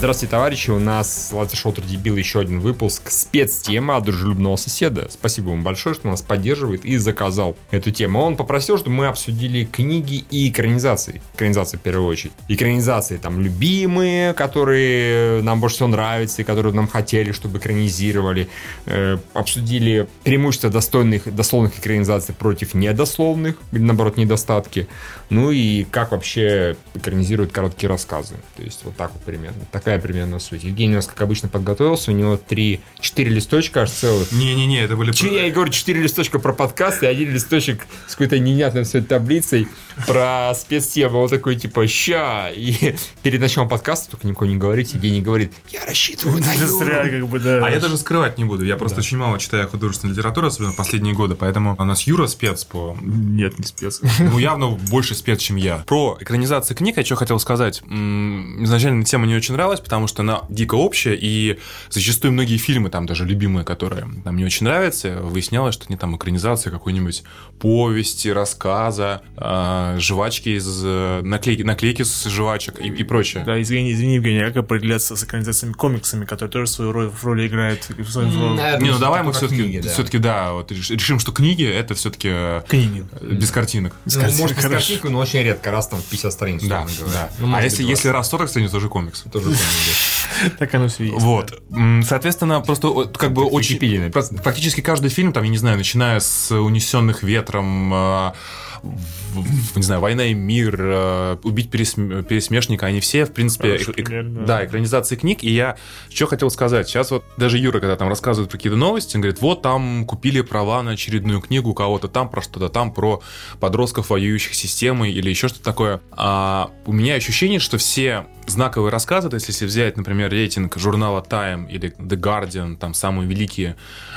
Здравствуйте, товарищи. У нас Латте Шоутер Дебил еще один выпуск. Спецтема от дружелюбного соседа. Спасибо ему большое, что нас поддерживает и заказал эту тему. Он попросил, чтобы мы обсудили книги и экранизации. Экранизации в первую очередь. Экранизации там любимые, которые нам больше всего нравятся и которые нам хотели, чтобы экранизировали. Э, обсудили преимущества достойных, дословных экранизаций против недословных, или наоборот недостатки. Ну и как вообще экранизируют короткие рассказы. То есть вот так вот примерно. Такая примерно суть. Евгений у нас, как обычно, подготовился. У него три, четыре листочка аж целых. Не-не-не, это были... Че, я и говорю, четыре листочка про подкаст и один листочек с какой-то невнятной все таблицей про спецтему. Вот такой, типа, ща. И перед началом подкаста, только никого не говорите, Евгений говорит, я рассчитываю на Зря, как бы, да. А я даже скрывать не буду. Я просто очень мало читаю художественную литературу, особенно в последние годы. Поэтому у нас Юра спец по... Нет, не спец. Ну, явно больше спец, чем я. Про экранизацию книг я что хотел сказать. Изначально тема не очень нравилась, потому что она дико общая, и зачастую многие фильмы, там даже любимые, которые нам не очень нравятся, выяснялось, что они там экранизация какой-нибудь повести, рассказа, а, жвачки из... э, наклейки, наклейки с жвачек и, и прочее. Да, извини, извини, Евгений, как определяться с экранизациями комиксами, которые тоже свою роль, в роли играют? в свою роль? Наверное, Не, ну давай мы все-таки, книги, да. все-таки, да, вот реш- решим, что книги это все-таки Книги. без картинок. Ну, картинкой, может, без картинку, но очень редко, раз там в 50 страниц. Да, да. Ну, а если, если 20. раз 40 страниц, тоже комикс. Тоже помню, Так оно все есть. Вот. Соответственно, просто как бы очень... Фактически каждый фильм, там, я не знаю, начиная с «Унесенных ветром», в- не знаю, «Война и мир», э, «Убить пересм- пересмешника», они все, в принципе, эк- эк- да. да, экранизации книг. И я что хотел сказать. Сейчас вот даже Юра, когда там рассказывает про какие-то новости, он говорит, вот там купили права на очередную книгу у кого-то там, про что-то там, про подростков, воюющих системой или еще что-то такое. А у меня ощущение, что все знаковые рассказы, то есть если взять, например, рейтинг журнала Time или The Guardian, там самые великие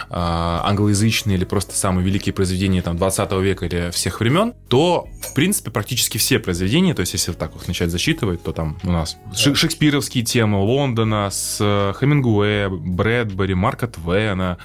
а, англоязычные или просто самые великие произведения там 20 века или всех времен, то, в принципе, практически все произведения, то есть если вот так вот начать засчитывать, то там у нас ши- шекспировские темы Лондона с э, Хемингуэя, Брэдбери, Марка Твена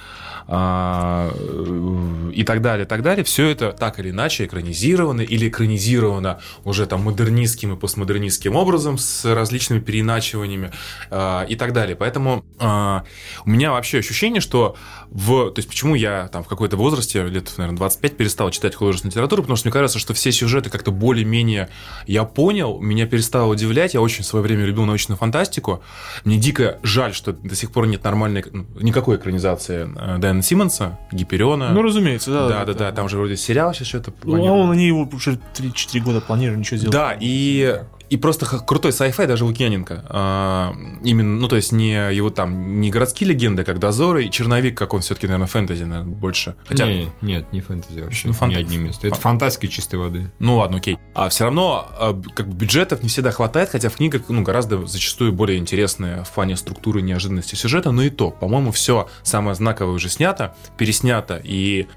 а, э, и так далее, так далее, все это так или иначе экранизировано или экранизировано уже там модернистским и постмодернистским образом с различными переиначиваниями а, и так далее. Поэтому а, у меня вообще ощущение, что в... То есть почему я там в какой-то возрасте, лет, наверное, 25, перестал читать художественную литературу, потому что мне кажется, что все сюжеты как-то более-менее я понял, меня перестало удивлять, я очень в свое время любил научную фантастику. Мне дико жаль, что до сих пор нет нормальной, ну, никакой экранизации э, Дэна Симмонса, Гипериона. Ну, разумеется, да. да, да, да, там же вроде сериал сейчас что-то Ну, а он, они его уже 3-4 года планируют, ничего сделать. да, и, и просто крутой sci-fi даже Лукьяненко. А, именно, ну, то есть не его там, не городские легенды, как Дозоры, и Черновик, как он все-таки, наверное, фэнтези, наверное, больше. Хотя, Не, нет, не фэнтези вообще. Ну, Ни одним местом. Это фан- фантастика чистой воды. ну ладно, окей. А все равно а, как бы бюджетов не всегда хватает, хотя в книгах, ну, гораздо зачастую более интересные в плане структуры неожиданности сюжета, но и то, по-моему, все самое знаковое уже снято, переснято и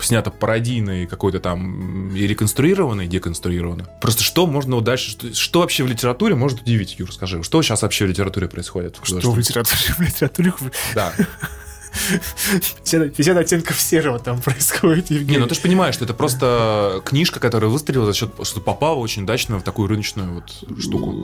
снято пародийно и какой-то там и реконструировано, и деконструировано. Просто что можно вот дальше, что, что вообще в литературе может удивить, Юр, скажи, что сейчас вообще в литературе происходит? Что в литературе? В литературе Да. 50, 50 оттенков серого там происходит, Евгений. Не, ну ты же понимаешь, что это просто книжка, которая выстрелила за счет, что попала очень удачно в такую рыночную вот штуку.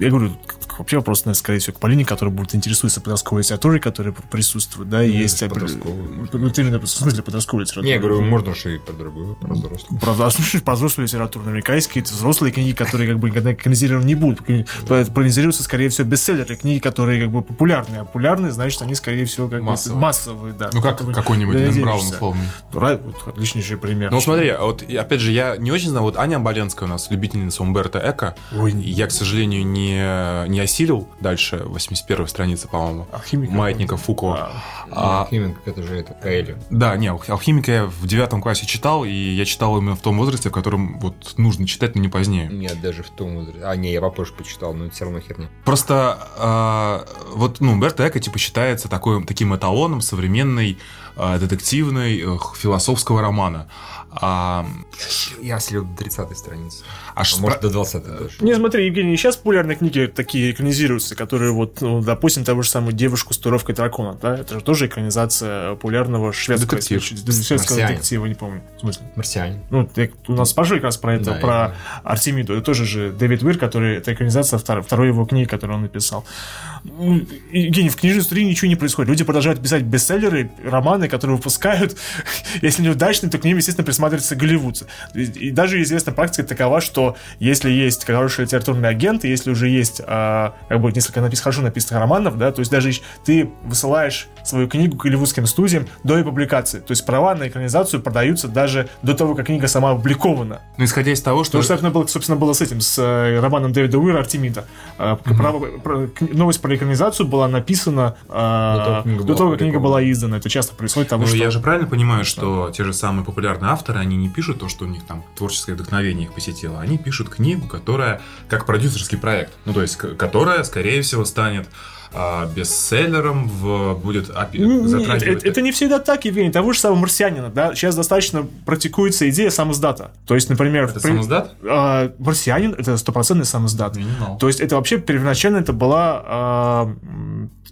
Я говорю, вообще вопрос, наверное, скорее всего, к Полине, которая будет интересуется подростковой литературой, которая присутствует, да, и Ну, есть... опре- подростковая. Вот именно, в смысле подростковой литературы. Не, я говорю, можно же и про другую, про взрослых. Про, а слушай, про взрослую литературу. Наверняка есть какие-то взрослые книги, которые как бы никогда экранизированы не будут. Экранизируются, скорее всего, бестселлеры, книги, которые как бы популярные. А популярные, значит, они, скорее всего, как бы массовые, да. Ну, как какой-нибудь Дэн Браун условный. Вот отличнейший пример. Ну, смотри, а вот, опять же, я не очень знаю, вот Аня Боленская у нас, любительница Умберто Эко. Ой, Я, к сожалению, не, не осилил дальше 81 страницы, по-моему, Алхимика. Маятника Фуко. А, А, Химинг, это же это, Каэли. да, не, «Алх- алхимика я в девятом классе читал, и я читал именно в том возрасте, в котором вот нужно читать, но не позднее. Нет, даже в том возрасте. А, не, я попозже почитал, но это все равно херня. Просто а, вот, ну, Умберто Эко, типа, считается такой, таким эталоном жанром современной э, детективной э, философского романа. А, Я слил до 30 страницы. а А ш- может, до 20 даже. Не, смотри, Евгений, сейчас популярные книги такие экранизируются, которые вот, ну, допустим, того же самого «Девушку с туровкой дракона», да, это же тоже экранизация популярного шведского, Детектив. если- шведского Марсианин. детектива, не помню, в смысле. Марсианин. Ну, ты- у нас спрашивали как раз про это, Да, я про знаю. Артемиду. Это тоже же Дэвид Уир, который, это экранизация второй, второй его книги, которую он написал. Евгений, в книжной индустрии ничего не происходит. Люди продолжают писать бестселлеры, романы, которые выпускают. Если неудачные, то к ним, естественно, присматривается Голливуд. И, даже известная практика такова, что если есть хороший литературный агент, и если уже есть а, как бы несколько напис- хорошо написанных романов, да, то есть даже ты высылаешь свою книгу голливудским студиям до ее публикации. То есть права на экранизацию продаются даже до того, как книга сама опубликована. ну, исходя из того, что... То же самое было, собственно, было с этим, с э, романом Дэвида Уира «Артемида». Э, право- кни- новость про экранизацию была написана э, До того, как книга до того, как книга была издана. Это часто происходит, потому Ну, что... я же правильно понимаю, что те же самые популярные авторы, они не пишут то, что у них там творческое вдохновение их посетило. Они пишут книгу, которая как продюсерский проект. Ну, то есть, которая, скорее всего, станет а, бестселлером, в, будет опи- Н- нет, затрагивать... это, это не всегда так, Евгений. Того же самого марсианина, да, сейчас достаточно практикуется идея самоздата. То есть, например... Это при- самоздат? а, марсианин это стопроцентный самоздат. Не знал. То есть это вообще первоначально это была, а,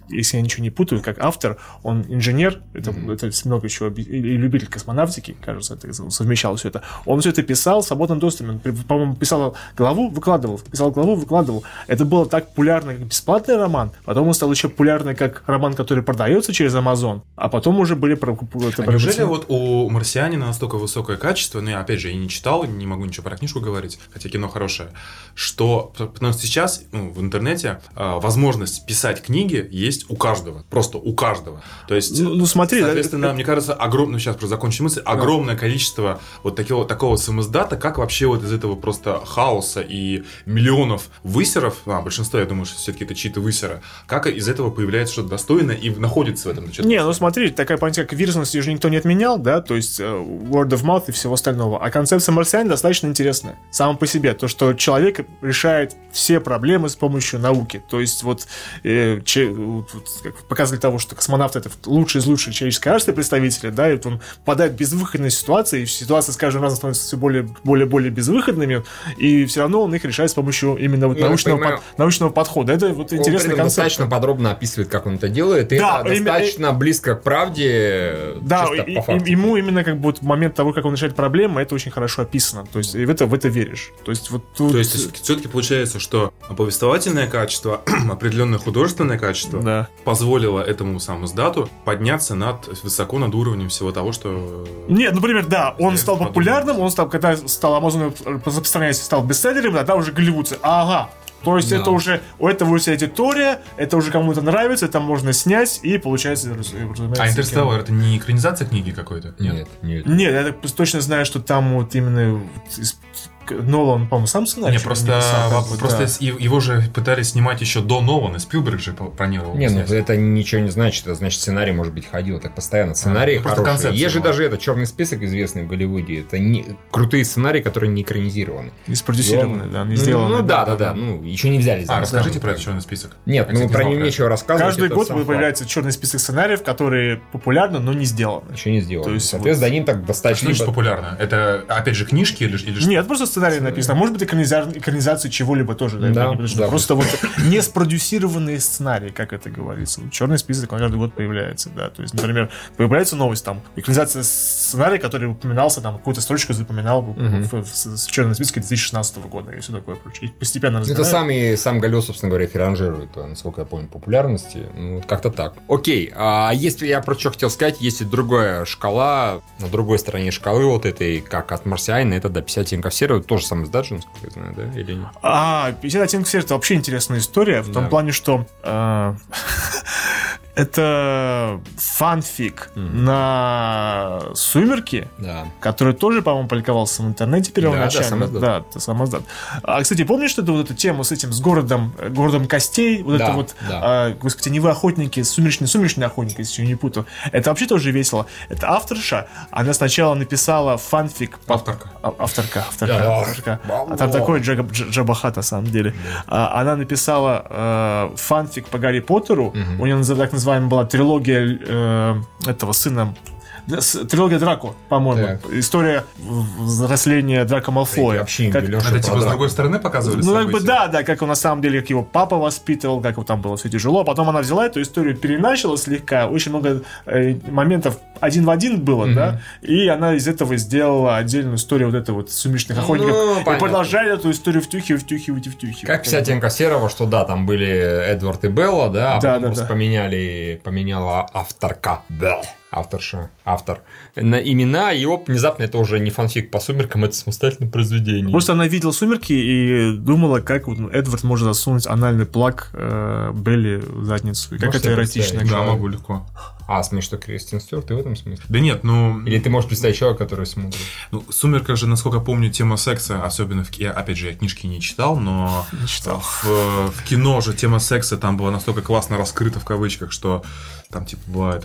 если я ничего не путаю, как автор, он инженер, это, это много чего, и любитель космонавтики, кажется, это совмещал все это. Он все это писал в свободном доступе. Он, по-моему, писал главу, выкладывал, писал главу, выкладывал. Это было так популярно, как бесплатный роман. Потом он стал еще популярный как роман, который продается через Amazon, а потом уже были про, это, А про- неужели вот у «Марсианина» настолько высокое качество, ну, я, опять же, я не читал, не могу ничего про книжку говорить, хотя кино хорошее, что, потому что сейчас ну, в интернете а, возможность писать книги есть у каждого, просто у каждого. То есть, Ну, ну, смотри, да, соответственно, это- мне кажется, огромное, ну, сейчас просто закончу мысль, огромное количество вот такого, такого самоздата, как вообще вот из этого просто хаоса и миллионов высеров, а, большинство, я думаю, что все-таки это чьи-то высеры, как из этого появляется что-то достойное и находится в этом что-то Не, ну смотри, такая понятие, как вирусность, ее же никто не отменял, да, то есть э, word of mouth и всего остального. А концепция марсианина достаточно интересная. Сама по себе. То, что человек решает все проблемы с помощью науки. То есть вот, э, че- вот- вот как показатель того, что космонавт это лучший из лучших человеческой расы представители, да, и вот он попадает в безвыходные ситуации, и ситуации с каждым разом становятся все более, более, более безвыходными, и все равно он их решает с помощью именно вот Ну, научного, под- научного подхода. Это вот интересный концепт. достаточно подробно описывает, как он это делает, и Да, это именно- достаточно близко к правде, Да, чисто и- по и- факту. ему именно как бы вот момент того, как он решает проблемы, это очень хорошо описано. То есть и в это, в это веришь. То есть вот тут... То есть все-таки получается, что повествовательное качество, определенное художественное качество Да. позволило этому самому сдату подняться над высоко над уровнем всего того, что Нет, например, да, он стал подумал. популярным, он стал, когда стал Amazon распространяться, стал бестселлером, тогда уже голливудцы. Ага, то есть Да. это уже, у этого вся аудитория, это уже кому-то нравится, это можно снять, и получается, разумеется, А Интерстеллар это не экранизация книги какой-то? Нет, нет. Нет, я так точно знаю, что там вот именно Нолан, по-моему, сам сценарий. Не, просто, писал, как бы, просто да. его же пытались снимать еще до Нолана, Спилберг же планировал Не, ну снять. это ничего не значит. Это значит, сценарий, может быть, ходил так постоянно. Сценарий ну, просто хороший. концепция Есть же даже этот черный список известный в Голливуде. Это не... крутые сценарии, которые не экранизированы. Не спродюсированы, да, не Ну, сделаны. Ну да, да, да. Ну, еще не взяли. А, за расскажите про этот черный список. Нет, Я, ну кстати, про не него нечего рассказывать. Каждый это год появляется черный список сценариев, которые популярны, но не сделаны. Еще не сделано. То есть Соответственно, они так Что достаточно... значит популярно? Это, опять же, книжки или, или что? Нет, просто сценарий написано. Может быть, экраниза- экранизация чего-либо тоже. Да, Да, да. Просто вот не спродюсированные сценарии, как это говорится. Черный список он каждый год появляется, да. То есть, например, появляется новость там, экранизация сценария, который упоминался, там, какую-то строчку запоминал в, в- в- в черном списке 2016 года и все такое прочее. И постепенно Это разбирают. сам, и, сам Галё, собственно говоря, херанжирует, э, насколько я помню, популярности. Ну, как-то так. Окей, а если я про что хотел сказать, есть и другая шкала, на другой стороне шкалы вот этой, как от Марсианина, это до 50 оттенков серого, тоже самый сдача, насколько я знаю, да? Или нет? А, 50 оттенков это вообще интересная история, в том Да. плане, что э, это фанфик на «Сумерки», Да. который тоже, по-моему, публиковался в интернете первоначально. да. Да, это самоздат. А, кстати, помнишь что это вот эту тему с этим, с городом, э, городом костей? Вот Да, это вот, да. а, господи, не вы охотники, сумеречные, сумеречные охотники, если не путаю. Это вообще тоже весело. Это авторша, она сначала написала фанфик. по- Авторка. А- Авторка, авторка, Да. авторка. А там такой Джага- Дж- Джабахат, на самом деле. А, Она написала э, фанфик по Гарри Поттеру, у нее так называемый называемая была трилогия э, этого сына Трилогия Драко, по-моему. Так. История взросления Драко Малфоя. Вообще Как- Леша Это типа с другой стороны показывали ну, как бы да, да, как он на самом деле, как его папа воспитывал, как вот там было все тяжело. Потом она взяла эту историю, переначала слегка. Очень много э, моментов один в один было, да. И она из этого сделала отдельную историю вот этой вот сумеречных Ну, охотников. и понятно. продолжает эту историю втюхивать, втюхивать и втюхивать. Как вся темка Серого, что да, там были Эдвард и Белла, да, а Да, потом да, просто да. поменяли, поменяла авторка, Белл, авторша, автор, на имена, и оп, внезапно это уже не фанфик по сумеркам, это самостоятельное произведение. Просто она видела «Сумерки» и думала, как вот Эдвард может засунуть анальный плак э, Белли в задницу. И как это эротично. Да, могу легко. А, смешно, что Кристин Стюарт, ты в этом смысле? Да нет, ну, Или ты можешь представить человека, который смотрит? ну, в «Сумерках» же, насколько помню, тема секса, особенно в... ки- Я, опять же, я книжки не читал, но Не читал. в, в кино же тема секса там была настолько классно раскрыта в кавычках, что там, типа, была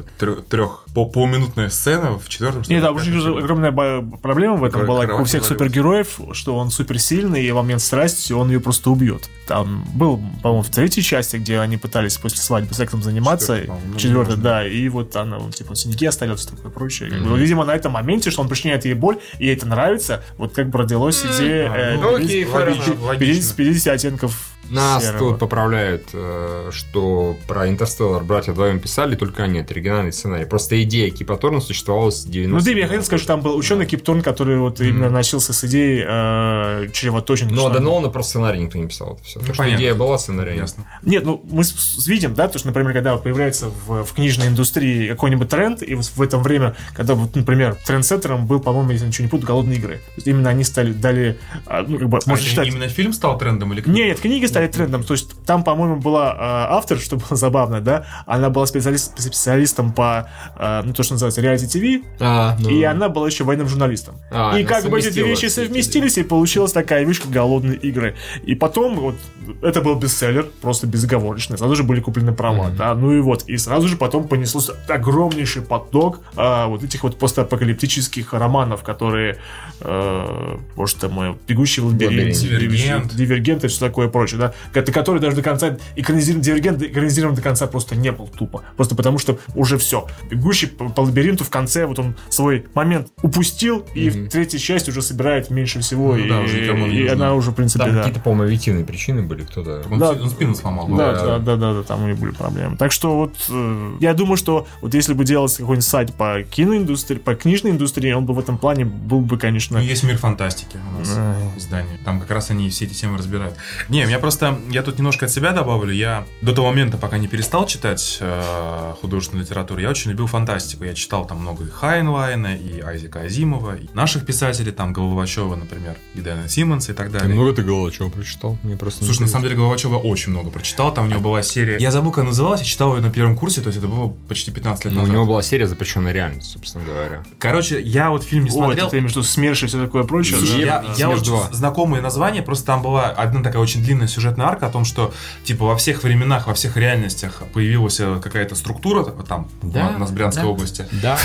трех, по, полуминутная сцена в четвертом, Нет, пятом, уже огромная проблема в этом была, у всех супергероев, что он суперсильный, и в момент страсти он ее просто убьет. Там был, по-моему, в третьей части, где они пытались после свадьбы сексом заниматься. Ну, Четвертый, неважно. да, и вот она, типа, синяки остается, такое прочее. Бы, видимо, на этом моменте, что он причиняет ей боль, и ей это нравится, вот как бы родилась идея А, э, ну, окей, 50 хорошо, логично. 50 50 оттенков Нас серого. тут поправляют, э, что про Интерстеллар братья вдвоем писали, только они, это оригинальный сценарий. Просто идея Кипа Торна существовала с 90 Ну, Дэви, я хотел сказать, что там был ученый Кипторн, который вот именно носился с идеей э, чревоточинки. Но что до там- Нолана просто сценарий никто не писал. Это все. Ну, Так что идея была, сценария нет. Ясно. Нет, ну мы видим, да, то, что, например, когда вот появляется в, в книжной индустрии какой-нибудь тренд, и вот в этом время, когда, вот, например, трендсеттером был, по-моему, если ничего не путаю, голодные игры. То есть именно они стали, дали, а, ну, как бы, А можно считать... именно фильм стал трендом или книга? Не, нет, книги стали трендом. То есть там, по-моему, была э, автор, что было забавно, да, она была специалист, специалистом по, э, ну, то, что называется, реалити-ТВ, А, ну, и она была еще военным журналистом. А, и как бы эти две вещи совместились, и получилась такая вещь, как голодные игры. И потом вот это был бестселлер, просто безоговорочный. Сразу же были куплены права, да. Ну и вот. И сразу же потом понеслось огромнейший поток а, вот этих вот постапокалиптических романов, которые, э, может, там, э, «Бегущий в лабиринте», Дивергент. «Дивергент» и все такое прочее, да. Ко- Который даже до конца экранизирован, «Дивергент» экранизирован до конца просто не был тупо. Просто потому, что уже все. «Бегущий по, по лабиринту» в конце вот он свой момент упустил, и в третьей части уже собирает меньше всего, Ну и, да, уже никому не и нужна. она уже, в принципе, Там да. какие-то, по-моему, объективные причины были, кто-то... Он, Да. он спину сломал. Да, Да. да, да, да, да, там у них были проблемы. Так что вот э, я думаю, что вот если бы делался какой-нибудь сайт по киноиндустрии, по книжной индустрии, он бы в этом плане был бы, конечно, Ну, есть мир фантастики у нас Ай. издание. Там как раз они все эти темы разбирают. Не, меня просто, я тут немножко от себя добавлю. Я до того момента, пока не перестал читать э, художественную литературу, я очень любил фантастику. Я читал там много и Хайнлайна, и Айзека Азимова, и наших писателей, там Головачева, например, и Дэна Симмонса и так Ты далее. много ты голова чего прочитал? Мне просто Слушай, на самом деле Головачева очень много прочитал. Там у него была серия... Я забыл, как называлась, я читал ее на первом курсе, то есть это было почти 15 лет Ну, у назад. него была серия «Запрещенная реальность», собственно говоря. Короче, я вот фильм не Ой, смотрел. ты имеешь в виду СМЕРШ и все такое прочее? Слушай, да? я, я очень 2. знакомое название, просто там была одна такая очень длинная сюжетная арка о том, что типа во всех временах, во всех реальностях появилась э, какая-то структура вот там Да, у нас Брянской да. области. Да.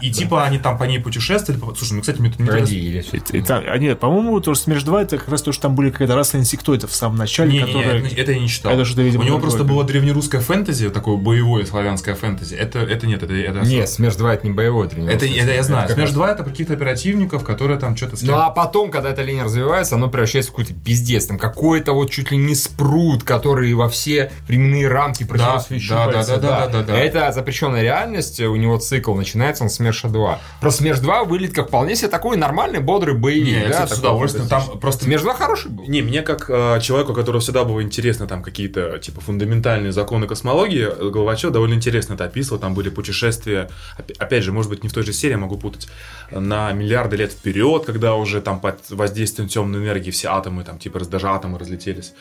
И, и типа они там по ней путешествовали. Слушай, ну, кстати, мне тут не Погоди, или И там- а нет, по-моему, то, что «СМЕРШ 2» это как раз то, что там были какая-то раса инсектоидов в самом начале, Не, не, не, которая... это, я не читал. Это что-то, видимо, У него просто было древнерусское фэнтези, такое боевое славянское фэнтези. Это, это нет, это, это Нет, «Смерть 2» это не боевой тренер. Это, это я знаю. как Смерш раз- 2 это про каких-то оперативников, которые там что-то Ну а потом, когда эта линия развивается, оно превращается в какой-то пиздец. Там какой-то вот чуть ли не спрут, который во все временные рамки протянуться да, щупальца, да, да, да, да, да. Это запрещенная реальность, у него цикл начинается, он СМЕРШа 2. Про СМЕРШ 2 вылет как вполне себе такой нормальный, бодрый боевик. Не, я, да, кстати, с удовольствием. Там просто СМЕРШ 2 хороший был. Не, мне как э, человеку, которому всегда было интересно там какие-то типа фундаментальные законы космологии, Головачев довольно интересно это описывал. Там были путешествия, опя- опять же, может быть, не в той же серии, я могу путать, на миллиарды лет вперед, когда уже там под воздействием темной энергии все атомы, там типа даже атомы разлетелись.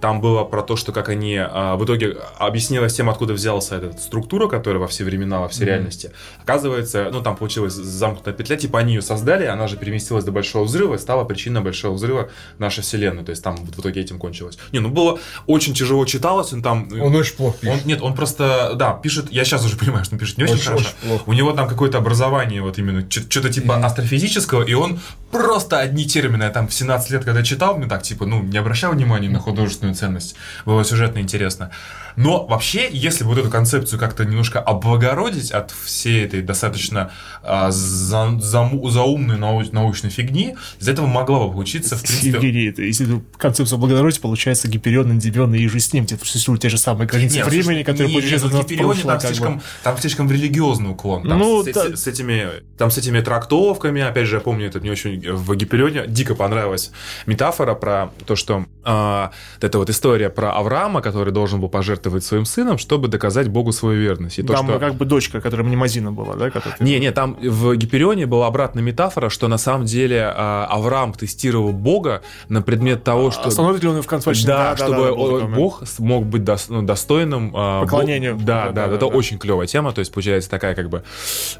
Там было про то, что как они а, в итоге объяснилось тем, откуда взялась эта структура, которая во все времена, во все реальности. Оказывается, ну там получилась замкнутая петля, типа они ее создали, она же переместилась до большого взрыва и стала причиной большого взрыва нашей вселенной. То есть там вот в итоге этим кончилось. Не, ну было очень тяжело читалось, он там... Он очень плохо Он- пишет. нет, он просто, да, пишет, я сейчас уже понимаю, что он пишет не очень, Очень- хорошо. очень плохо. У него там какое-то образование, вот именно, что-то типа астрофизического, и он просто одни термины, я там в 17 лет, когда читал, мне так, типа, ну, не обращал внимания на ход художественную ценность, было сюжетно интересно. Но вообще, если вот эту концепцию как-то немножко облагородить от всей этой достаточно а, за, за, заумной нау, научной фигни, из этого могла бы получиться, в принципе... Евгений, это, если эту концепцию облагородить, получается Гиперион, Андивион и же с ним, где существуют те же самые границы Нет, времени, слушай, которые не, путешествуют не, в в Гиперионе там как бы. слишком, там слишком религиозный уклон. Там Ну, с, да. с этими, там с этими трактовками, опять же, я помню, это мне очень в Гиперионе дико понравилась метафора про то, что вот эта вот история про Авраама, который должен был пожертвовать своим сыном, чтобы доказать Богу свою верность. И то, Там что... как бы дочка, которая мнемозина была, да? которая- Не, не, там в Гиперионе была обратная метафора, что на самом деле а, Авраам тестировал Бога на предмет того, что... Остановит ли он ее в конце? Да, чтобы был о- такой момент. Бог смог быть дос- ну, достойным а, Поклонению. Бог- Да, Да, да, да, это да. очень клевая тема, то есть получается такая как бы,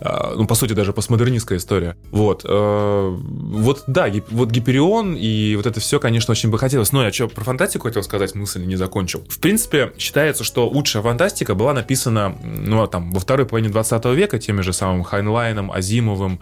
а, ну по сути даже постмодернистская история. Вот, вот да, вот Гиперион и вот это все, конечно, очень бы хотелось. Но я что про фантастику хотел сказать, мысль не закончил. В принципе, считается, что лучшая фантастика была написана, ну там во второй половине 20 века теми же самым Хайнлайном, Азимовым,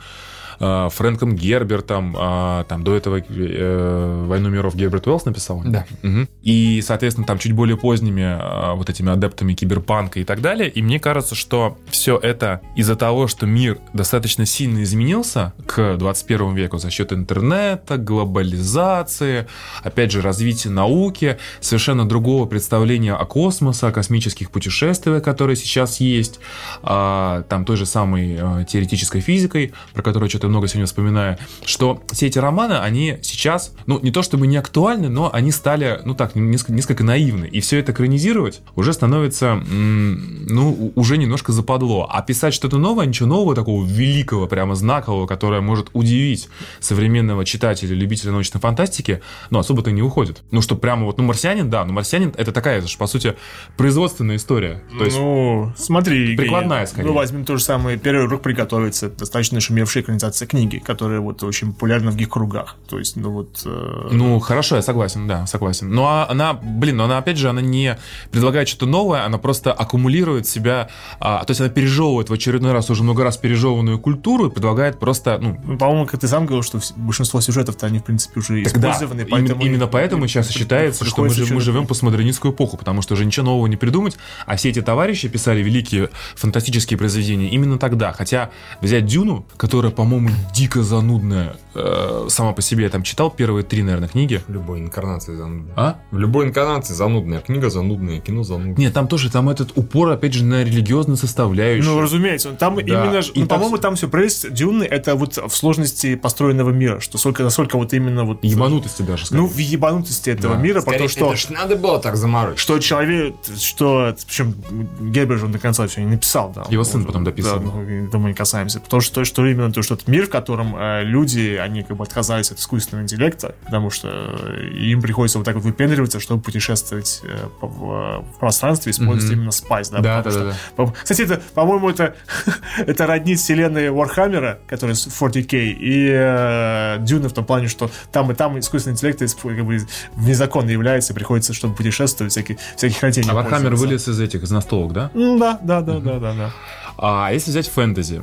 э, Фрэнком Гербертом, а, там до этого э, «Войну миров» Герберт Уэллс написал. Да. Мгм. И, соответственно, там чуть более поздними а, вот этими адептами киберпанка и так далее. И мне кажется, что все это из-за того, что мир достаточно сильно изменился к 21 веку за счет интернета, глобализации, опять же, развития науки, совершенно другого представления о космосе, о космических путешествиях, которые сейчас есть, а, там той же самой а, теоретической физикой, про которую что-то много сегодня вспоминаю, что все эти романы, они сейчас, ну, не то чтобы не актуальны, но они стали, ну так, несколько, несколько наивны. И все это экранизировать уже становится, ну, уже немножко западло. А писать что-то новое, ничего нового, такого великого, прямо знакового, которое может удивить современного читателя, любителя научной фантастики, ну, особо-то не уходит. Ну, что прямо вот, ну, «Марсианин», да, но «Марсианин» — это такая же, по сути, производственная история. То есть, Ну, смотри, Прикладная, скорее. Ну, возьмем то же самое «Первый урок приготовиться», достаточно шумевшая экранизация книги, которая вот очень популярна в гик-кругах. То есть, ну вот... э, Ну, хорошо, я согласен, да, согласен. Но а- она, блин, но она, опять же, она не предлагает что-то новое, она просто аккумулирует себя, а, то есть она пережевывает в очередной раз уже много раз пережеванную культуру и предлагает просто, ну, ну, по-моему, как ты сам говорил, что большинство сюжетов-то они, в принципе, уже Так да, использованы, поэтому... именно поэтому сейчас и считается, что мы, мы живем в постмодернистскую эпоху, потому что уже ничего нового не придумать, а все эти товарищи писали великие фантастические произведения именно тогда. Хотя взять Дюну, которая, по-моему, дико занудная э, сама по себе, я там читал первые три, наверное, книги. В любой инкарнации занудная. А? В любой инкарнации занудная. Книга занудная, кино занудное. Нет, там тоже там этот упор, опять же, на религиозную составляющую. Ну, разумеется, там именно, ж- И ну, там по-моему, там все прелесть Дюны это вот в сложности построенного мира, что сколько, насколько вот именно вот... Ебанутости даже, скажем. Ну, в ебанутости этого Да. мира, про то, что... это ж надо было так заморочить. что человек, что, причем Гербер же он до конца все не написал, да. Его сын потом дописывал. Да, ну, мы не касаемся. Потому что, что именно то, что этот мир, в котором э, люди, они как бы отказались от искусственного интеллекта, потому что э, им приходится вот так вот выпендриваться, чтобы путешествовать э, в, пространстве, используя Мгм. именно спайс, да. Да, да, что- да, по- Кстати, это, по-моему, это, это роднит вселенной Warhammer, которая с 40k, и э, Дюна в том плане, что там и там искусственный интеллект как бы, незаконно является, и приходится, чтобы путешествовать, всякие, всяких растений. А Warhammer пользоваться. вылез из этих, из настолок, да? Да, да, да, да, да, да. А если взять фэнтези,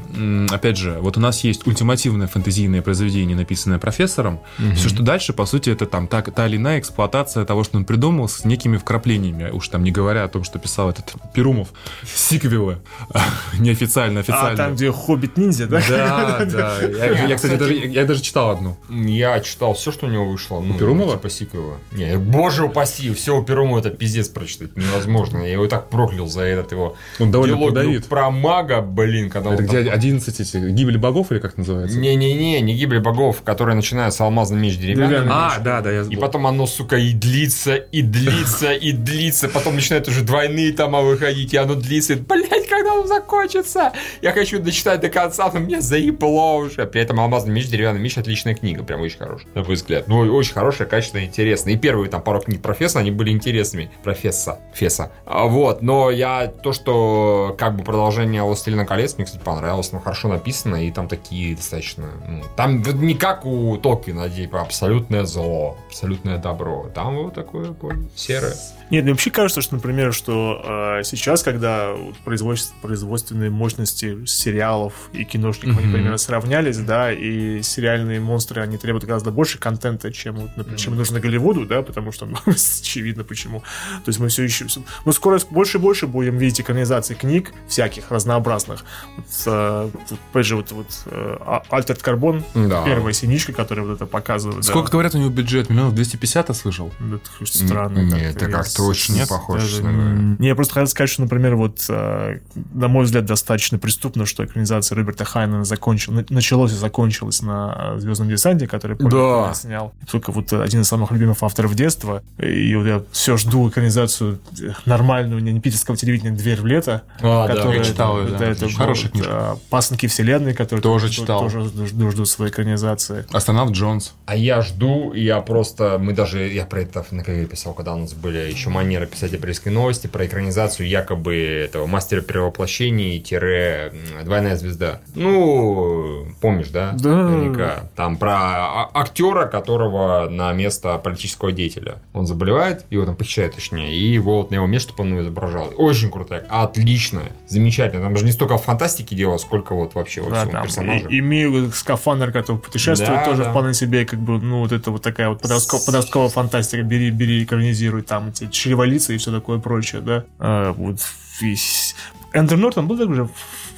опять же, вот у нас есть ультимативное фэнтезийное произведение, написанное профессором. Все, что дальше, по сути, это там та, та или иная эксплуатация того, что он придумал, с некими вкраплениями. Уж там не говоря о том, что писал этот Перумов. Сиквелы. Неофициально, А официально. там, где Хоббит-ниндзя, да? Да, да. Я, кстати, даже, я даже читал одну. Я читал все, что у него вышло. Ну, Перумова? Типа сиквела. Не, боже упаси, все у Перумова это пиздец прочитать невозможно. Я его так проклял за этот его Он довольно диалогию плодовит. про мага, блин, когда Это он где там- 11 эти гибель богов или как называется? Не-не-не, не гибель богов, которая начинается с алмазный меч деревянный. Деревянный. А, да, да, я И потом оно, сука, и длится, и длится, и длится. Потом начинают уже двойные тома выходить, и оно длится. Блять, когда он закончится? Я хочу дочитать до конца, но меня заебло уже. При этом «Алмазный меч», «Деревянный меч» отличная книга, прям очень хорошая, на мой взгляд. Ну, очень хорошая, качественная, интересная. И первые там пару книг профессора, они были интересными. Професса, Феса. А, Вот, но я то, что как бы продолжение «Властелина колец», мне, кстати, понравилось, но хорошо написано, и там такие достаточно... ну, там не как у Толкина, типа абсолютное зло, абсолютное добро. Там вот такое более серое. Нет, мне вообще кажется, что, например, что э, сейчас, когда вот производится, производственные мощности сериалов и киношников, они примерно сравнялись, да, и сериальные монстры, они требуют гораздо больше контента, чем, вот, например, чем нужно Голливуду, да, потому что, ну, очевидно почему. То есть мы все еще... Мы скоро больше и больше будем видеть экранизации книг всяких, разнообразных. Вот, э, вот, опять же, вот, вот э, А- Altered Carbon, Да. первая синичка, которая вот это показывает. да. Сколько, говорят, у него бюджет? Миллионов 250, я слышал? Ну, Это странно. Нет, это как-то очень нет, похоже, даже не- я просто хотел сказать, что, например, вот, э, на мой взгляд, достаточно преступно, что экранизация Роберта Хайнена закончил, на- началось и закончилась на «Звездном десанте», который Поль Да. Снял. Только вот один из самых любимых авторов детства. И вот я все жду экранизацию нормальную, не питерского телевидения «Дверь в лето», А, да, которая- я читал да, да, это хорошая книжка. «Пасынки вселенной», который Тоже читал. Тоже жду, жду своей экранизации. Астронавт Джонс. А я жду, я просто, мы даже, я про это на КГ писал, когда у нас были еще манеры писать апрельской новости, про экранизацию якобы этого мастера перевоплощений тире двойная звезда. Ну, помнишь, да? Да. Наверняка. Там про а- актера, которого на место политического деятеля. Он заболевает, его там похищают, точнее, и его вот на его место, чтобы он его изображал. Очень крутая, отличная, замечательная. Там же не столько фантастики дело, сколько вот вообще во Да, всем персонаже. и, имею скафандр, который путешествует, Да, тоже да. вполне себе, как бы, ну, вот это вот такая вот подростко- подростковая фантастика. Бери, бери, экранизируй там эти чреволицы и все такое прочее, да. А, вот весь... Эндрю Нортон был также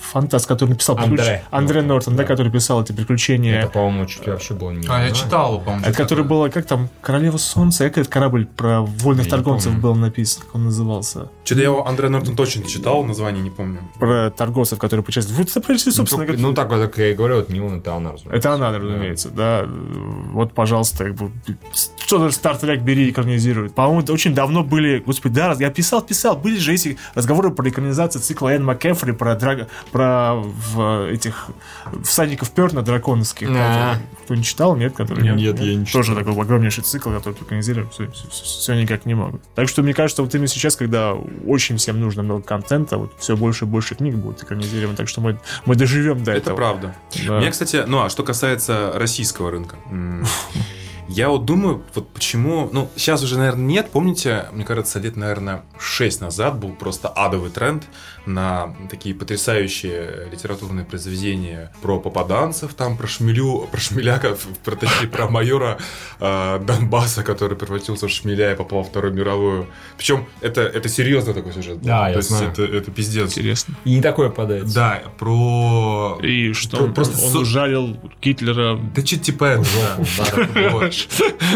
фантаст, который написал Андре Андре Нортон, Нортон, да, да. который писал эти приключения. Это, по-моему, чуть ли вообще было не А, я читал, по-моему. Это который было, как там, Королева Солнца, как этот корабль про вольных торговцев был написан, как он назывался. Что-то я его Андре Нортон точно читал, название не помню. Про торговцев, которые путешествуют. Вот это почти, Ну, собственно, ну, так вот, как я и говорю, вот не он, это она, разумеется. Это она, разумеется, да. Вот, пожалуйста, как бы, что-то Trek бери экранизирует. По-моему, это очень давно были, господи, да, я писал, писал, были же эти разговоры про экранизацию цикла Энн МакКефри, про, драг... про в, этих всадников Перна драконовских. А. Кто не читал, нет? Который, Нет, я не Тоже читал. такой огромнейший цикл, который экранизируют, все, все никак не могут. Так что, мне кажется, вот именно сейчас, когда очень всем нужно много контента, вот все больше и больше книг будет экранизировано, так что мы, мы доживем до Это этого. правда. Да. Мне, кстати, ну а что касается российского рынка, я вот думаю, вот почему, ну сейчас уже, наверное, нет. Помните, мне кажется, лет, наверное, 6 назад был просто адовый тренд на такие потрясающие литературные произведения про попаданцев, там про шмелю, про шмеляка, про точнее про майора э, Донбасса, который превратился в шмеля и попал во Вторую мировую. Причем это это серьезно такой сюжет. Да, То я есть знаю. это это пиздец. Интересно. И не такое падает. Да, про И что Про- он, просто он со- ужалил Гитлера. Да что типа это.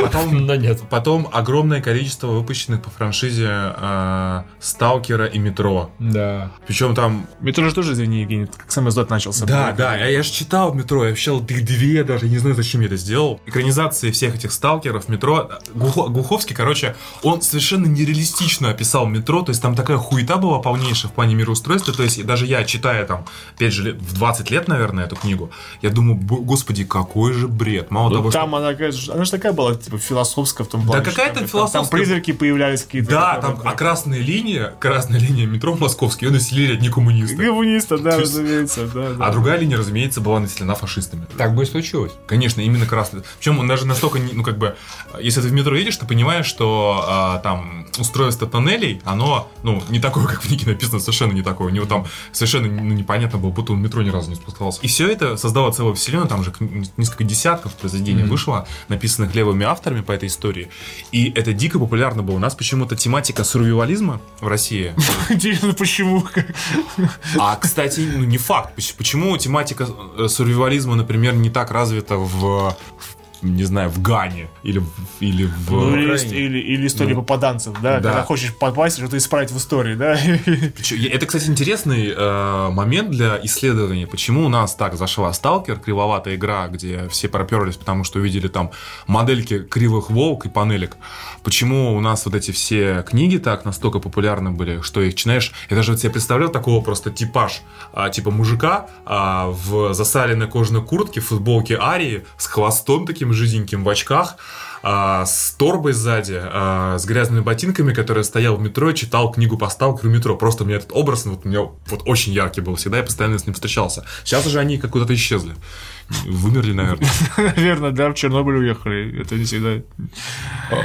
Потом, Да нет. потом огромное количество выпущенных по франшизе э, Сталкера и Метро. Да. Причем там... Метро же тоже, извини, Евгений, как сам издат начался. Да, да, я, я же читал Метро, я их две даже, не знаю, зачем я это сделал. Экранизации всех этих Сталкеров, Метро. Глухо- Глуховский, короче, он совершенно нереалистично описал Метро, то есть там такая хуета была полнейшая в плане мироустройства, то есть даже я, читая там, опять же, в 20 лет, наверное, эту книгу, я думаю, «Бо- господи, какой же бред. Мало Ну, того, что там она, конечно, она же такая была, типа, философская в том плане. какая что там там- философская? Там призраки появлялись какие-то. Да, там а красная линия, красная линия метро московский, ее населили одни коммунисты. Коммунисты, да, есть- разумеется, да, да. А другая линия, разумеется, была населена фашистами. Так бы и случилось. Конечно, именно красный. Причем он даже настолько, ну как бы, если ты в метро едешь, ты понимаешь, что а, там устройство тоннелей, оно, ну, не такое, как в книге написано, совершенно не такое. У него там совершенно ну, непонятно было, будто он в метро ни разу не спускался. И все это создало целую вселенную, там же несколько десятков произведений вышло, написанных левыми авторами по этой истории. И это дико популярно было. У нас почему-то тематика сурвивализма в России Интересно, почему? А, кстати, ну, не факт. Поч- Почему тематика э, сурвивализма, например, не так развита в, не знаю, в Гане или в, или в... Ну, или, или, или история попаданцев, да? Да. Когда хочешь попасть, что-то исправить в истории, да? Это, кстати, интересный э, момент для исследования. Почему у нас так зашла Сталкер, кривоватая игра, где все проперлись, потому что увидели там модельки кривых волк и панелек. Почему у нас вот эти все книги так настолько популярны были, что их начинаешь... Я даже вот себе представлял такого просто типаж, а, типа мужика а, в засаленной кожаной куртке, футболке Арии, с хвостом таким жиденьким в очках, а, с торбой сзади, а, с грязными ботинками, который стоял в метро читал книгу по сталкеру метро. Просто у меня этот образ, вот, у меня вот очень яркий был всегда, я постоянно с ним встречался. Сейчас уже они как куда-то исчезли. Вымерли, наверное. Наверное, да, в Чернобыль уехали. Это не всегда...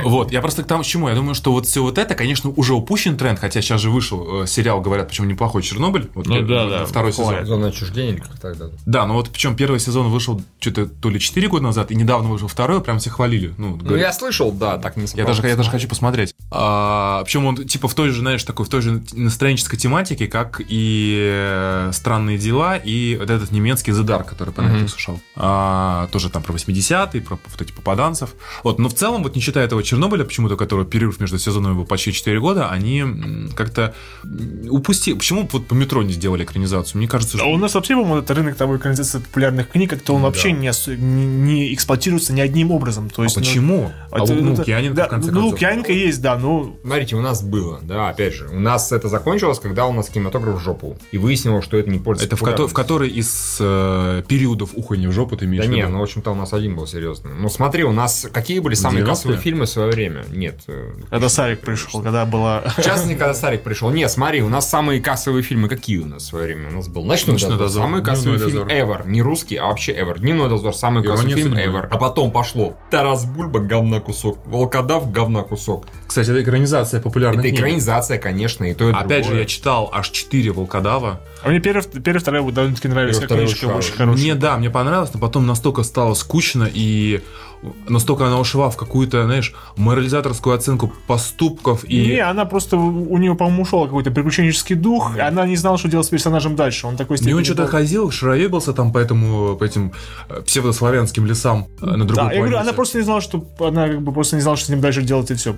Вот, я просто к тому, чему. Я думаю, что вот все вот это, конечно, уже упущен тренд, хотя сейчас же вышел э, сериал, говорят, почему неплохой Чернобыль. Вот, Ну э, да, э, да, Второй сезон. Зона отчуждения или как тогда. Да, ну вот причем первый сезон вышел что-то то ли 4 года назад, и недавно вышел второй, прям все хвалили. Ну, Ну, я слышал, да, так не Я даже, я даже хочу посмотреть. А, причем он типа в той же, знаешь, такой в той же настроенческой тематике, как и странные дела, и вот этот немецкий The Dark, который по. Netflix ушел. А, тоже там про 80-е, про вот эти попаданцев. Вот, но в целом, вот не считая этого Чернобыля, почему-то, который перерыв между сезонами был почти 4 года, они как-то упустили. Почему вот по метро не сделали экранизацию? Мне кажется, А что... у нас вообще, по-моему, это рынок того экранизации популярных книг, как-то он Да. вообще не, не, не эксплуатируется ни одним образом. То А есть, ну, почему? А это- ну, это- Лукьяненко, да, в конце ну, концов. Лукьяненко есть, да, ну, Смотрите, у нас было, да, опять же, у нас это закончилось, когда у нас кинематограф в жопу. И выяснилось, что это не пользуется Это в, кото- в который из э, периодов уханья в жопу ты имеешь Да в не, виду? ну, в общем-то, у нас один был серьезный. Ну, смотри, у нас какие были самые 90-е? кассовые фильмы в свое время? Нет. э, когда Сарик пришел, когда была... В частности, когда Сарик пришел. Не, смотри, у нас самые кассовые фильмы какие у нас в свое время? У нас был «Ночной, «Ночной дозор», дозор», самый кассовый «Дневной фильм дозор». ever. Не русский, а вообще ever. «Дневной дозор» самый кассовый «Ирония фильм судьбы». ever. А потом пошло «Тарас Бульба» говна кусок, «Волкодав» говна кусок. Кстати, это экранизация популярной Это книги. экранизация, конечно, и то, и Опять же, другое. я читал аж 4 волкодава. А мне первый, первый второй вот довольно-таки нравились, как книжка очень хорошая. Мне, да, мне понравилось, но потом настолько стало скучно и настолько она ушла в какую-то, знаешь, морализаторскую оценку поступков и... Не, она просто, у нее, по-моему, ушел какой-то приключенческий дух, и она не знала, что делать с персонажем дальше. Он такой И он что-то был- ходил, шароебался там по этому, по этим э, псевдославянским лесам э, на другой Да, я говорю, планете. она просто не знала, что она как бы просто не знала, что с ним дальше делать и все.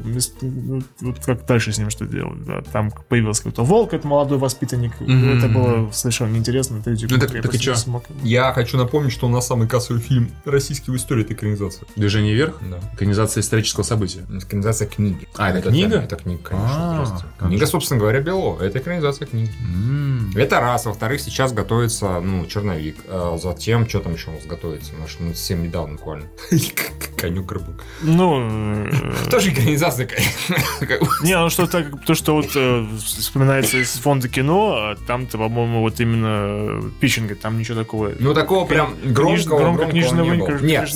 Вот как дальше с ним что делать. Да. Там появился какой-то волк, это молодой воспитанник. Мгм. Это было совершенно неинтересно. Это, типа, Ну, так- я так и чё? не смог. Я хочу напомнить, что у нас самый кассовый фильм российский в истории это экранизация. Движение вверх? Да. Экранизация исторического события. Экранизация книги. А, это книга? Это книга, конечно. А, Книга, собственно говоря, Белова. Это экранизация книги. Это раз. Во-вторых, сейчас готовится, ну, черновик. А затем, что там еще у нас готовится? Наш, ну, совсем недавно буквально. Конюк Горбук. Ну, э, Тоже экранизация, конечно. не, ну что так, то, что вот э, вспоминается из фонда кино, а там-то, по-моему, вот именно э, питчинга, там ничего такого. Ну, такого прям громкого, громко книжного не было. Нет,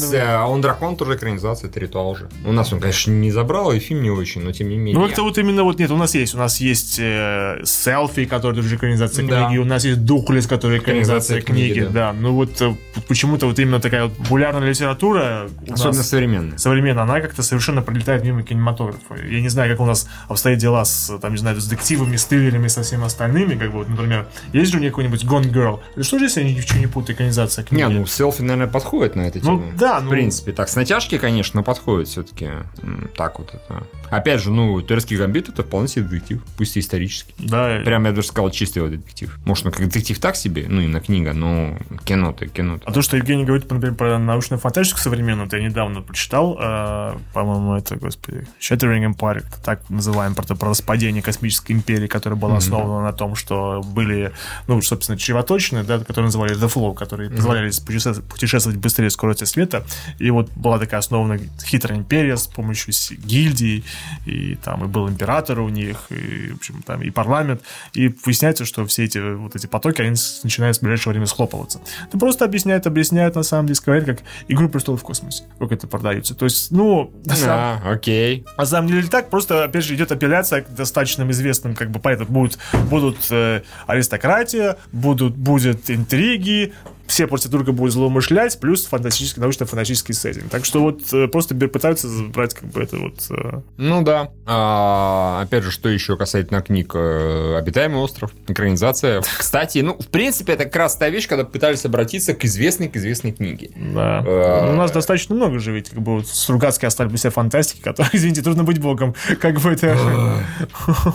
он дракон тоже экранизация, это ритуал же. У нас он, конечно, не забрал, и фильм не очень, но тем не менее. Ну, как-то вот именно вот нет, у нас есть. У нас есть э, селфи, который тоже экранизация Да. книги, у нас есть Духлес, который экранизация, Экранизация книги, книги, да. Ну вот э, почему-то вот именно такая вот популярная литература Особенно нас современный. современная, она как-то совершенно пролетает мимо кинематографа. Я не знаю, как у нас обстоят дела с, там, не знаю, с детективами, с триллерами, со всеми остальными, как бы вот, например, есть же у них какой-нибудь Gone Girl? Или что же, если я ничего не путаю, экранизация книги? Не, ну селфи, наверное, подходит на эту Ну, да, В ну- принципе, так, с натяжки, конечно, но подходит все-таки. Так вот это. Опять же, ну, турецкий гамбит это вполне себе детектив, пусть и исторический. Да, Прям я даже сказал чистый детектив. Может, ну, как детектив так себе, ну, именно книга, но кино-то, кино-то. А то, что Евгений говорит, например, про научную фантастику современную, это я недавно прочитал, э, по-моему, это, господи, Shattering Empire, это так называем, про, про распадение космической империи, которая была основана на том, что были, ну, собственно, чревоточины, да, которые называли The Flow, которые позволяли путешествовать, путешествовать быстрее скорости света, и вот была такая основана хитрая империя с помощью гильдий, и там и был император у них, и, в общем, там и парламент, и выясняется, что все эти вот эти потоки, они начинают в ближайшее время схлопываться. Это просто объясняет, объясняет на самом деле, говорит, как «Игру престолов в космосе», как это продается. То есть, ну, А, окей. на самом деле так, просто, опять же, идет апелляция к достаточно известным, как бы, поэтому будут, будут э, аристократия, будут, будет интриги, все против друга будут злоумышлять, плюс фантастический, научно-фантастический сеттинг. Так что вот э, просто пытаются брать, как бы, это вот... э, Ну да. А, опять же, что еще касательно книг? Э, Обитаемый остров, экранизация. Кстати, ну, в принципе, это как раз та вещь, когда пытались обратиться к известной, к известной книге. да. Э, Ну, У нас достаточно много же, ведь, как бы, вот Стругацкие остались все фантастики, которые, извините, трудно быть богом. Как бы это...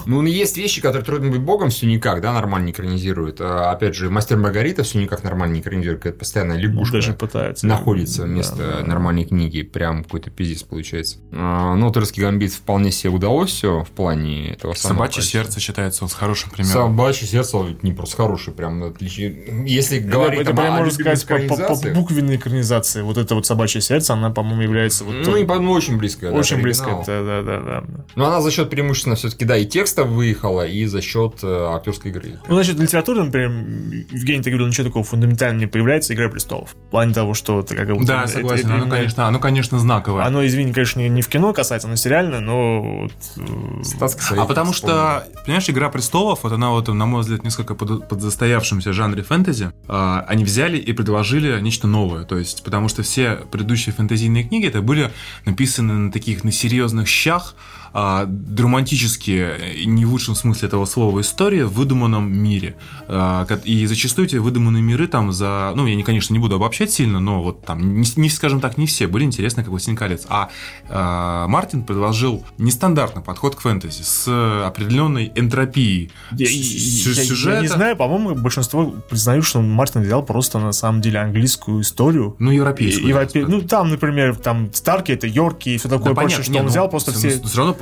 Ну, есть вещи, которые трудно быть богом, все никак, да, нормально не экранизируют. А, опять же, Мастер Маргарита все никак нормально не экранизирует, какая-то постоянная лягушка. Даже пытаются. находится Да, вместо да. нормальной книги. Прям какой-то пиздец получается. А, ну, турецкий гамбит вполне себе удалось все в плане этого самого Собачье качества. сердце считается вот хорошим примером. Собачье сердце не просто хороший, прям отличие. Если Это, говорить это об- прям о можно сказать по, по- по буквенной экранизации. Вот это вот собачье сердце, она, по-моему, является вот Ну, по- ну, очень близко. да, очень. Да, да, да, да. Но она за счет преимущественно все-таки, да, и текста выехала, и за счет э, актерской игры. Ну, значит, литература, например, Евгений, ты говорил, ничего такого фундаментального не появляется «Игра престолов». В плане того, что это как бы... Да, это- согласен. это Оно, именно- конечно, оно, конечно, знаковое. Оно, извини, конечно, не, не в кино касается, но сериально, но... вот, э, Статский А потому вспомнил. что, понимаешь, «Игра престолов», вот она вот, на мой взгляд, несколько под, подзастоявшемся жанре фэнтези, а, они взяли и предложили нечто новое. То есть, потому что все предыдущие фэнтезийные книги, это были написаны на таких, на серьезных щах, а, драматические, э, не в лучшем смысле этого слова, истории в выдуманном мире. Ко- И зачастую эти выдуманные миры там за... Ну, я, не, конечно, не буду обобщать сильно, но вот там, не, не, скажем так, не все были интересны, как «Властелин колец». А, а, Мартин предложил нестандартный подход к фэнтези с определенной энтропией Я, с- я- сюжета. я не знаю, по-моему, большинство признают, что Мартин взял просто на самом деле английскую историю. Ну, европейскую. и, сказал. ну, там, например, там Старки, это Йорки и все такое Да, прочее, что Не, он ну, взял просто все... Все равно,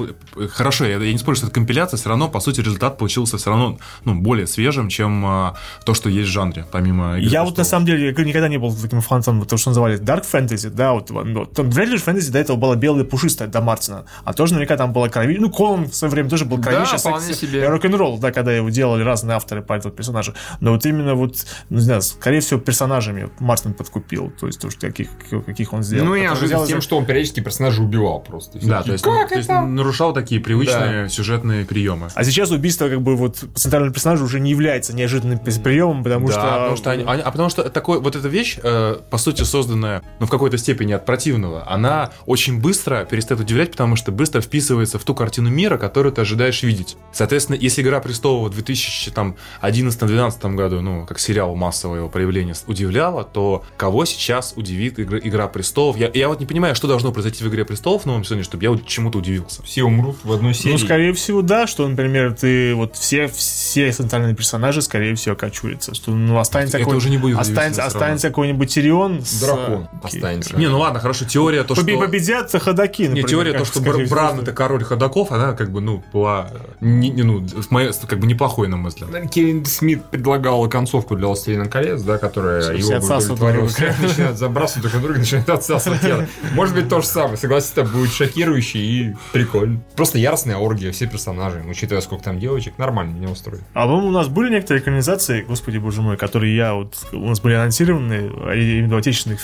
хорошо, я, я не спорю, что это компиляция, все равно, по сути, результат получился все равно ну, более свежим, чем а, то, что есть в жанре, помимо «Игры Я вот на престолов». самом деле никогда не был таким фанатом то, что называли Dark Fantasy, да, вот, ну, там вряд ли фэнтези до этого было белое и пушистое до Мартина, а тоже наверняка там было крови, ну, Конан в свое время тоже был кровища, вполне секс себе. и рок-н-ролл, да, когда его делали разные авторы по этому персонажу, но вот именно вот, ну, не знаю, скорее всего, персонажами Мартин подкупил, то есть то, что каких, каких он сделал. Ну, неожиданно взял тем, из- что он периодически персонажа убивал просто. Да, то есть, как ну, то есть это? Нарушал такие привычные сюжетные приемы. А сейчас убийство, как бы, вот, центрального персонажа уже не является неожиданным приемом, потому да, что... потому что они, они- а потому что такой вот эта вещь, э, по сути, созданная, ну, в какой-то степени от противного, она очень быстро перестает удивлять, потому что быстро вписывается в ту картину мира, которую ты ожидаешь видеть. Соответственно, если «Игра престолов» в 2011-2012 году, ну, как сериал массового его проявления, удивляла, то кого сейчас удивит «Игра, «Игра престолов»? Я, я вот не понимаю, что должно произойти в «Игре престолов» в новом сезоне, чтобы я вот чему-то удивился. Все умрут в одной серии. Ну, скорее всего, да, что, например, ты вот все, все центральные персонажи, скорее всего, окочурятся. Что, ну, останется, какой- уже не будет останется, останется какой-нибудь Тирион. с- Дракон Окей. останется. Не, ну ладно, хорошо, теория то, Побе- что... Победят ходаки, Не, теория то, что всего, Бран что- это король ходаков, она как бы, ну, была не, не, ну, в моей, как бы неплохой, на мой взгляд. Кевин Смит предлагал концовку для «Властелина колец», да, которая его все отсасывают удовлетворила. начинают забрасывать друг на друга, начинают отсасывать тело. Может быть, то же самое. Согласен, это будет шокирующе и прикольно. Просто яростная оргия, все персонажи. Учитывая, сколько там девочек, нормально меня устроит. А по-моему, у нас были некоторые экранизации, господи боже мой, которые я вот, у нас были анонсированы, а именно отечественных,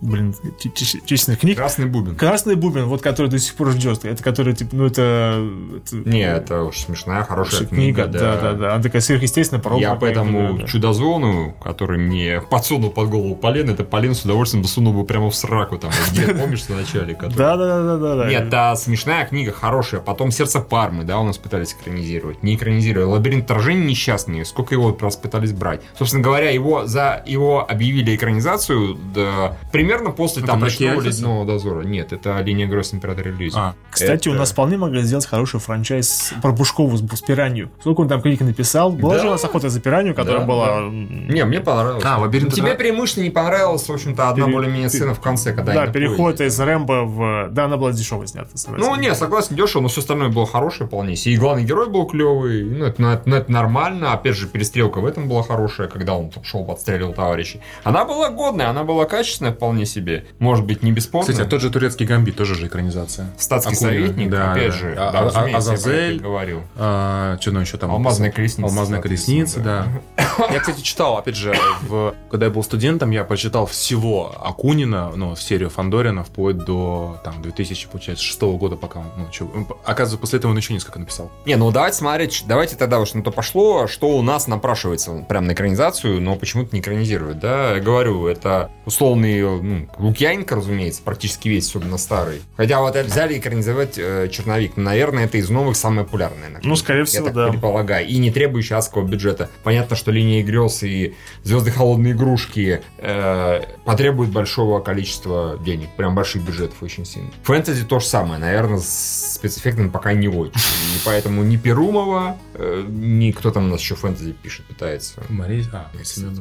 блин, ч- ч- отечественных книг. Красный бубен. Красный бубен, вот который до сих пор ждет. Это который, типа, ну это... это- Не, это очень смешная, хорошая книга, книга. да, да, да. Она такая сверхъестественная, порог. Я поэтому да. чудозвону, который мне подсунул под голову Полен, это Полен с удовольствием засунул бы прямо в сраку там. Где, помнишь, в начале? Да, да, да, да, да. Нет, да, смешная книга, хорошая. Потом «Сердце Пармы», да, у нас пытались экранизировать. Не экранизировали. «Лабиринт вторжения» несчастный. Сколько его раз пытались брать. Собственно говоря, его за его объявили экранизацию да, примерно после Это там «Ночного ледяного дозора». Нет, это «Линия гроз императора иллюзий». А, Кстати, у Это- нас вполне могли сделать хороший франчайз про Пушкову с, с пиранью. Сколько он там книг написал? Была Да. же у нас охота за пиранью, которая Да, была... да. Не, мне понравилось. А, «Лабиринт Тебе преимущественно не понравилась, в общем-то, одна Пере- более-менее сцена в конце, когда Да, переход из Рэмбо в... Да, она была дешево снята. Ну, не, согласен, дешево, но все остальное было хорошее вполне. И главный герой был клевый, ну это, ну, это- ну, это нормально. Опять же, перестрелка в этом была хорошая, когда он там шел, подстреливал товарищей. Она была годная, она была качественная вполне себе. Может быть, не бесспорно. Кстати, а тот же турецкий гамбит тоже же экранизация. Статский Акунина. советник, Да, опять да. же, А- да, а- Азазель. говорил. А, что ну еще там? Алмазная колесница. Алмазная колесница, да. Я, кстати, читал, опять же, в... когда я был студентом, я прочитал всего Акунина, ну, серию Фандорина, вплоть до, там, 2000, получается, шестого года, пока он, ну, чё, оказывается, после этого он еще несколько написал. Не, ну давайте смотреть, давайте тогда уж на то пошло, что у нас напрашивается прям на экранизацию, но почему-то не экранизируют, да, я говорю, это условный, ну, Лукьяненко, разумеется, практически весь, особенно старый. Хотя вот взяли экранизовать э, Черновик, ну, наверное, это из новых самое популярное. наверное, Ну, скорее я всего, так да. предполагаю, и не требующий адского бюджета. Понятно, что линия грез и звезды холодные игрушки э, потребуют большого количества денег, прям больших бюджетов очень сильно. Фэнтези то же самое, наверное, с спецэффектами пока не очень. И поэтому ни Перумова, э, ни кто там у нас еще фэнтези пишет, пытается. Мария, а,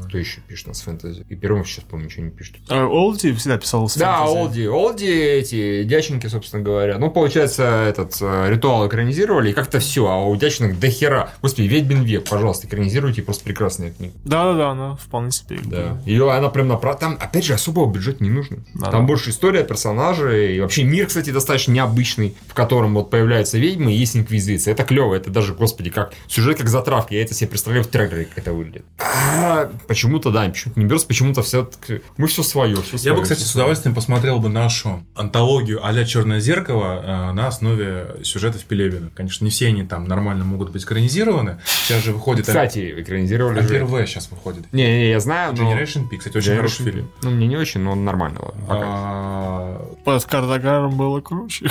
Кто еще пишет у нас фэнтези? И Перумов сейчас, по-моему, ничего не пишет. А, Олди всегда писал с Да. Олди. Олди эти дяченьки, собственно говоря. Ну, получается, этот э, ритуал экранизировали, и как-то все. А у дячных до хера. Господи, Ведьмин век, пожалуйста, экранизируйте, просто прекрасная книга. Да-да-да, она вполне себе. Да. Ее она прям направ... Там, опять же, особого бюджета не нужно. Да. Там больше история, персонажей. И вообще мир, кстати, достаточно необычный, в котором вот появляются ведьмы и есть инквизиция. Это клево. Это даже, господи, как сюжет как затравка. Я это себе представляю в трейлере, как это выглядит. А, Почему-то, да, почему-то не берется, почему-то все мы все свое. Все Я бы, кстати, с удовольствием посмотрел бы нашу антологию а-ля «Черное зеркало» э, на основе сюжетов Пелевина. Конечно, не все они там нормально могут быть экранизированы. Сейчас же выходит... Кстати, экранизировали же. В сейчас выходит. Не, не, я знаю, но... Generation P, кстати, очень хороший фильм. Ну, мне не очень, но он нормально. ладно, пока. Под Кардагаром было круче.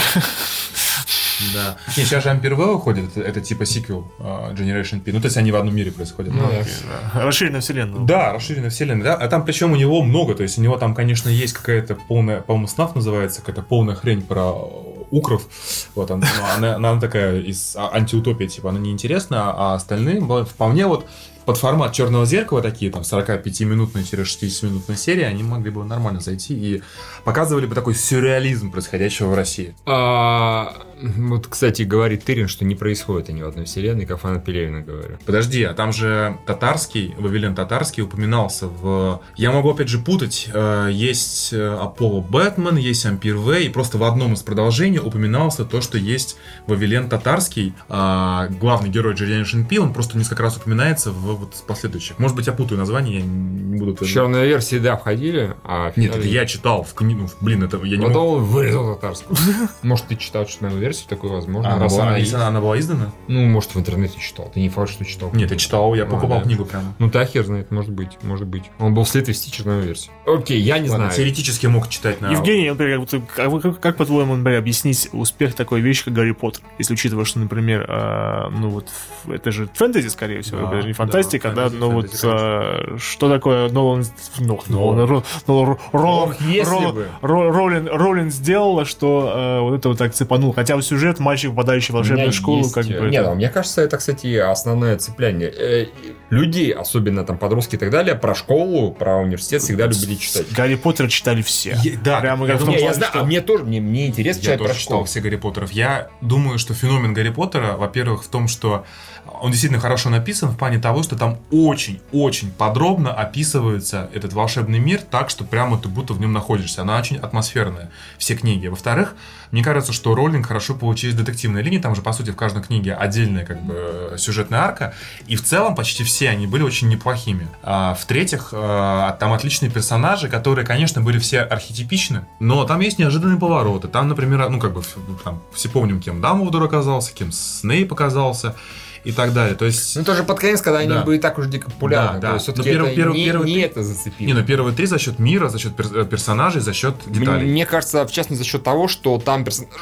Да. Не, сейчас же В выходит, это, это типа сиквел а, Generation P. Ну, то есть они в одном мире происходят. Ну, да. Окей, да. Расширенная вселенная. Да, расширенная вселенная, да. А там причем у него много, то есть у него там, конечно, есть какая-то полная, по-моему, СНАФ называется, какая-то полная хрень про укров. Вот она, ну, она, она такая из а- антиутопия, типа, она неинтересна, а остальные вполне вот под формат черного зеркала, такие там 45-минутные-60-минутные серии, они могли бы нормально зайти и показывали бы такой сюрреализм происходящего в России. А, вот, кстати, говорит Тырин, что не происходит они в одной вселенной, как фанат Пелевина говорю. Подожди, а там же татарский, Вавилен татарский упоминался в... Я могу опять же путать. э, Есть э, Аполло Бэтмен, есть Ампир В, и просто в одном из продолжений упоминался то, что есть Вавилен татарский, а главный герой Generation P, он просто несколько раз упоминается в вот последующих. Может быть, я путаю название, я не буду... В черной версии, да, входили, а в Нет, финале- это я читал в книгу. Блин, это я не Потом могу... он вырезал татарскую. Может, ты читал черную версию, такое возможно. А, она была, она если она, она была издана? Ну, может, в интернете читал. Ты не факт, что читал. Нет, я читал, я А, покупал да. книгу прямо. Ну, да, хер знает, может быть, может быть. Он был вслед вести черную версию. Окей, я не Ладно, знаю. теоретически мог читать на... Евгений, например, вот как, как- как, по-твоему, например, объяснить успех такой вещи, как Гарри Поттер? Если учитывая, что, например, а, ну вот это же фэнтези, скорее всего, Да, это же не да, фантастика, да, фэнтези, но вот фэнтези, а, что такое Нолан, ну, Нолан, Нолан, Ролан, Ох, если Ро- бы. Ро- Ролин, Ролин сделала, что а, вот это вот так цепанул. Хотя в сюжет мальчик, попадающий в волшебную школу, есть, как бы... Нет, это- а мне кажется, это, кстати, основное цепляние. Э, Людей, особенно там подростки и так далее, про школу, про университет всегда любили читать. Гарри Поттера читали все. Я- да, Прямо я как в том я плане, знаю, что- а мне тоже, мне, мне интересно Я читать тоже про читал школу. все Гарри Поттеров. Я думаю, что феномен Гарри Поттера, во-первых, в том, что он действительно хорошо написан в плане того, что там очень-очень подробно описывается этот волшебный мир так, что прямо ты будто в нем находишься. Она очень атмосферная, все книги. Во-вторых, мне кажется, что Роллинг хорошо получились детективные линии, там же, по сути, в каждой книге отдельная как бы сюжетная арка, и в целом почти все они были очень неплохими. А, в-третьих, а, там отличные персонажи, которые, конечно, были все архетипичны, но там есть неожиданные повороты. Там, например, ну, как бы, там, все помним, кем Дамблдор оказался, кем Снейп оказался и так далее. То есть... Ну, тоже под конец, когда они Да. были так уж дико популярны. Да, да. все-таки Но первый- это первый- не, первый не это зацепило. Не, ну первые три за счет мира, за счет пер- персонажей, за счет деталей. Мне кажется, в частности, за счет того, что там персонажи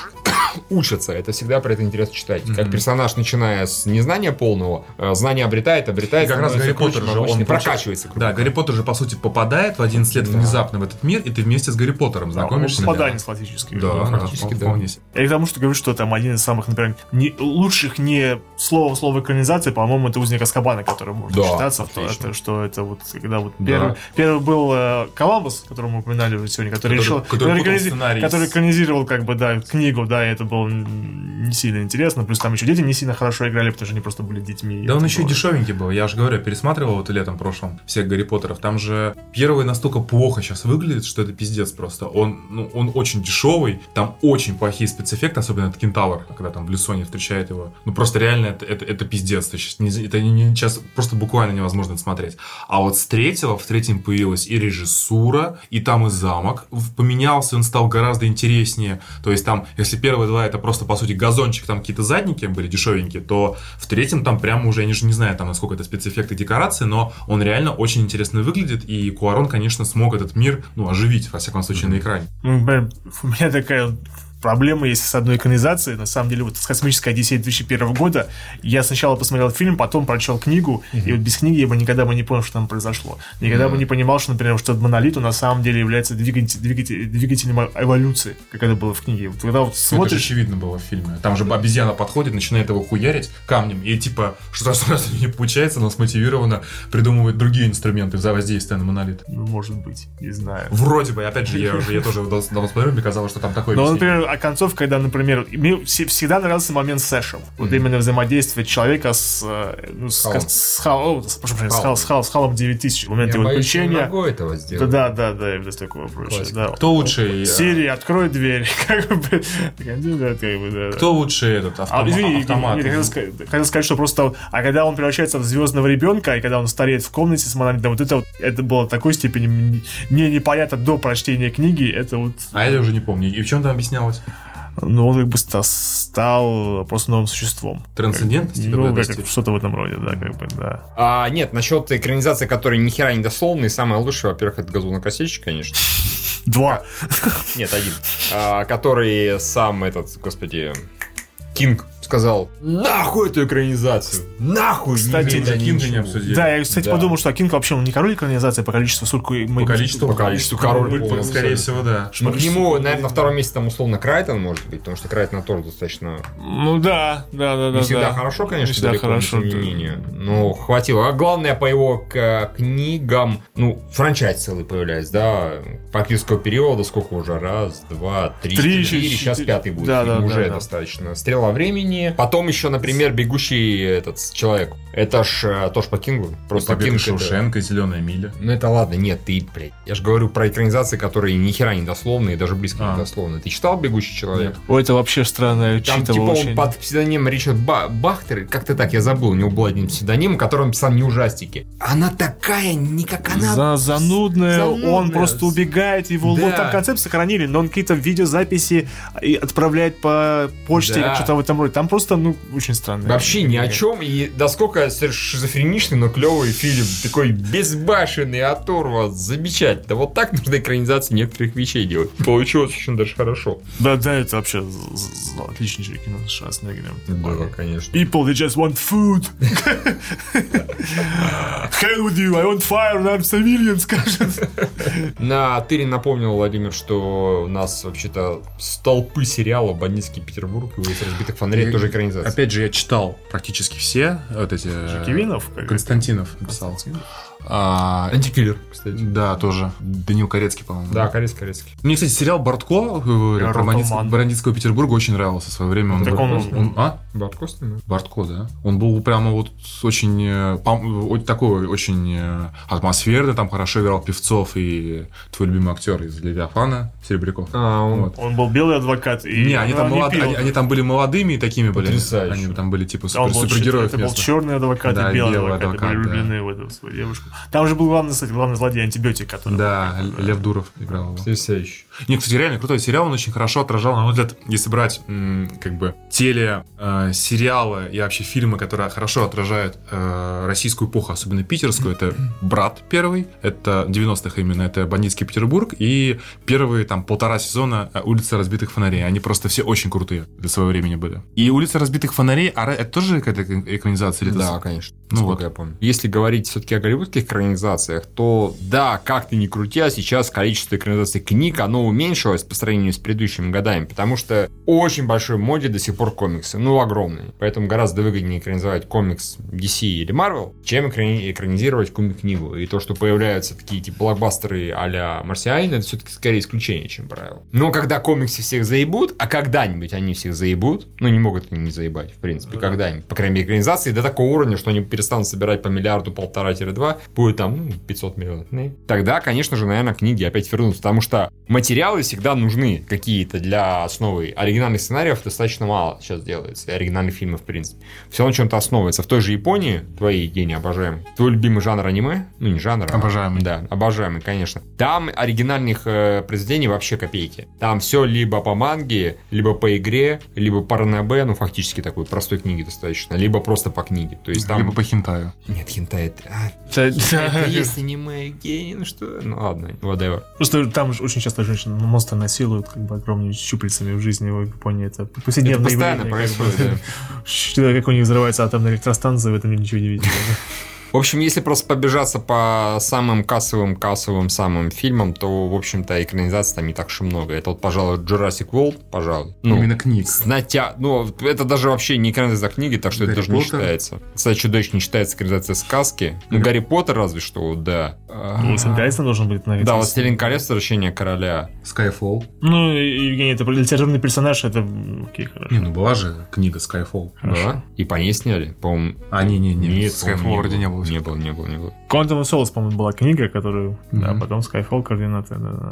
учатся. Это всегда про это интересно читать. Как Мгм. персонаж, начиная с незнания полного, э, знания обретает, обретает. И как раз Гарри Поттер же, он прокачивается. Да. Гарри Поттер же, по сути, попадает в 11 лет Да. внезапно в этот мир, и ты вместе с Гарри Поттером Да, знакомишься. попадание классический. Да, да, фактически, да. вполне себе. Я к тому, что говорю, что там один из самых, например, не, лучших не слово в слово экранизаций, по-моему, это «Узник Аскабана», который можно Да, считаться, отлично. это, что это вот, когда вот Да. первый, первый был э, Коламбус, которого мы упоминали уже сегодня, который, Который- решил, который который с- экранизировал, как бы, да, книгу, да, и это было не сильно интересно, плюс там еще дети не сильно хорошо играли, потому что они просто были детьми. Да он это еще было- дешевенький был. Я же говорю, я пересматривал вот летом прошлом всех Гарри Поттеров. Там же первый настолько плохо сейчас выглядит, что это пиздец просто. Он, ну, он очень дешевый, там очень плохие спецэффекты, особенно от Кентавр, когда там в Лисоне встречает его. Ну просто реально это, это, это пиздец. Ты щас не- это не- сейчас просто буквально невозможно это смотреть. А вот с третьего, в третьем появилась и режиссура, и там и замок поменялся, он стал гораздо интереснее. То есть там, если первые два это просто, по сути, газончик, там какие-то задники были дешевенькие, то в третьем там прямо уже, я не, не знаю, там, насколько это спецэффекты декорации, но он реально очень интересно выглядит, и Куарон, конечно, смог этот мир, ну, оживить, во всяком случае, на экране. Ну, у меня такая проблема есть с одной экранизацией. На самом деле, вот с «Космической Одиссеей» 2001 года я сначала посмотрел фильм, потом прочел книгу, и вот без книги я бы никогда бы не понял, что там произошло. Никогда бы не понимал, что, например, что монолит на самом деле является двигатель- двигатель- двигателем эволюции, как это было в книге. Вот когда вот Ну, это же смотришь... очевидно было в фильме. Там же обезьяна подходит, начинает его хуярить камнем, и типа, что раз не получается, но смотивированно придумывает другие инструменты за воздействие на монолит. Ну, может быть, не знаю. Вроде бы, опять же, я уже я тоже давно смотрел, мне казалось, что там такое Но, объяснение. например, а концовка, когда, например, мне вс- всегда нравился момент с Сэшем. Вот именно взаимодействие человека с, э, ну, с, Халом. с, Хал- с- прошу прощения, Халом. Хал- с, Хал- с Халом 9000. В момент Я его боюсь, я не включения. могу этого Да, сделать. да, да, да, и вот такого. Классика. Да. Кто лучше? Сири, открой дверь. Как бы, да, да, да. Кто лучше этот А, автомат? извини, автомат? нет, я хотел, сказать, хотел сказать, что просто, а когда он превращается в звездного ребенка, и когда он стареет в комнате с монолитом, вот это вот, это было в такой степени мне непонятно до прочтения книги, это вот, А я уже не помню. И в чем там объяснялось? Ну, он как бы ста- стал просто новым существом. Трансцендентность или Ну, как- что-то в этом роде, да, как бы, да. А, нет, насчет экранизации, которая ни хера не дословная, самое лучшее, во-первых, это газонокосильщик, конечно. Два. Нет, один. А, который сам этот, господи, Кинг сказал, нахуй эту экранизацию, нахуй, Кстати, надо Кинга не ничего». обсудили. Да, я, кстати, Да. подумал, что Кинг вообще он не король экранизации по количеству, сколько мы... По количеству, По количеству король По- полный, Скорее всего, да. Ну, к нему, наверное, на втором месте там условно Крайтон может быть, потому что Крайтон тоже достаточно Ну да, да, да, да. не всегда да. хорошо, конечно, Не всегда далеко, хорошо. тем не менее. Но хватило. А главное, по его к- книгам, ну, франчайз целый появляется, да, папирского периода, сколько уже, раз, два, три, Три, четыре, четыре. сейчас пятый будет, Да, да, уже да, да. достаточно. Стрела времени. Потом еще, например, бегущий этот человек. Это ж э, тоже по Кингу. Просто Побег Кинг из это- Зеленая миля. Ну это ладно, нет, ты, блядь. Я же говорю про экранизации, которые ни хера не дословные, даже близко А. не дословные. Ты читал «Бегущий человек»? Нет. Ой, это вообще странное Там типа читывал он очень. под псевдонимом Ричард Ба- Бахтер, как-то так, я забыл, у него был один псевдоним, который он писал не ужастики. Она такая, не как она. За занудная, занудная. он просто убегает, его Да. вот там концепт сохранили, но он какие-то видеозаписи и отправляет по почте, Да. как что-то в этом роде. Там просто, ну, очень странно. Вообще ни о чем, и насколько шизофреничный, но клевый фильм, такой безбашенный, оторва, замечательно. Да вот так нужно экранизации некоторых вещей делать. Получилось очень даже хорошо. Да, да, это вообще з- отличнейшее кино с Шварценеггером. Да, конечно. People, they just want food. Hell with you, I want fire, I'm civilian, скажет. На Тыре напомнил, Владимир, что у нас вообще-то столпы сериала «Бандитский Петербург» и «Улица разбитых фонарей» Тоже экранизация. Опять же, я читал практически все вот эти... э, Константинов это? написал. Константинов? А, Антикиллер, кстати. Да, тоже. Данил Корецкий, по-моему. Да, корейский, корейский. Мне, кстати, сериал Бортко э, про бандитск- бандитского Петербурга очень нравился в свое время. Он Так он- он- а? Бартко снимает? Бортко, да. Он был прямо вот очень, э, такой очень э, атмосферный, там хорошо играл Певцов и твой любимый актер из Левиафана, Серебряков. А, он... Вот. Он был белый адвокат. И Не, они там, не молод- они, они там были молодыми и такими были. Потрясающе. Они там были типа он супер, супергероев Это был черный адвокат Да, и белый белый адвокат. адвокат, были да. влюблены в эту свою девушку. Там же был главный, кстати, главный злодей антибиотик, который... Да, Л- Лев Дуров играл его. Потрясающе. Не, кстати, реально крутой сериал, он очень хорошо отражал, на мой взгляд, если брать как бы теле, э, сериалы и вообще фильмы, которые хорошо отражают э, российскую эпоху, особенно питерскую, это «Брат» первый, это 90-х именно, это «Бандитский Петербург», и первые там полтора сезона э, «Улица разбитых фонарей». Они просто все очень крутые для своего времени были. И «Улица разбитых фонарей», а это тоже какая-то экранизация? Или Да, конечно. Ну вот. я помню. Если говорить все-таки о голливудских экранизациях, то да, как ты ни крути, а сейчас количество экранизаций книг, оно уменьшилось по сравнению с предыдущими годами, потому что очень большой моде до сих пор комиксы, ну, огромные. Поэтому гораздо выгоднее экранизовать комикс DC или Marvel, чем экрани- экранизировать книгу. И то, что появляются такие типа блокбастеры а-ля Марсианин, это все-таки скорее исключение, чем правило. Но когда комиксы всех заебут, а когда-нибудь они всех заебут, ну, не могут они не заебать, в принципе, когда-нибудь. По крайней мере, экранизации до такого уровня, что они перестанут собирать по миллиарду, полтора-два, будет там ну, 500 миллионов. Ну, Тогда, конечно же, наверное, книги опять вернутся, потому что материалы всегда нужны какие-то для основы. Оригинальных сценариев достаточно мало сейчас делается, и оригинальных фильмов, в принципе. Все на чем-то основывается. В той же Японии, твои гении обожаемые, твой любимый жанр аниме, ну не жанр, а- Обожаемый. да, обожаемый, конечно. Там оригинальных э, произведений вообще копейки. Там все либо по манге, либо по игре, либо по ранобе, ну фактически такой простой книги достаточно, либо просто по книге. То есть там... Либо по хентаю. Нет, хентай, это... а, это да. есть аниме, гений, ну что... Ну ладно, whatever. Просто там же очень часто женщины монстры насилуют как бы огромными щупальцами в жизни в Японии. Это повседневное Это постоянно явление, как бы. происходит, да. Как у них взрывается атомная электростанция, в этом я ничего не видел. В общем, если просто побежаться по самым кассовым, кассовым самым фильмам, то, в общем-то, экранизаций там не так уж и много. Это вот, пожалуй, Jurassic World, пожалуй. Ну, Именно книг. с натя... Ну, это даже вообще не экранизация книги, так что это Гарри даже не Поттер? считается. Кстати, чудовищ не считается экранизация сказки. Ну, Гарри Поттер разве что, да. Ну, Индайсон должен быть на Да, «Властелин колец. Возвращение короля». Skyfall. Ну, Евгений, это литературный персонаж, это окей, хорошо. Не, ну была же книга Skyfall. Да? И по ней сняли, по-моему. А, не-не-не, Нет, Skyfall вроде не было. Не было, не было, не было. Quantum of Solace, по-моему, была книга, которую... Да, Мгм. потом Skyfall координаты. Да, да,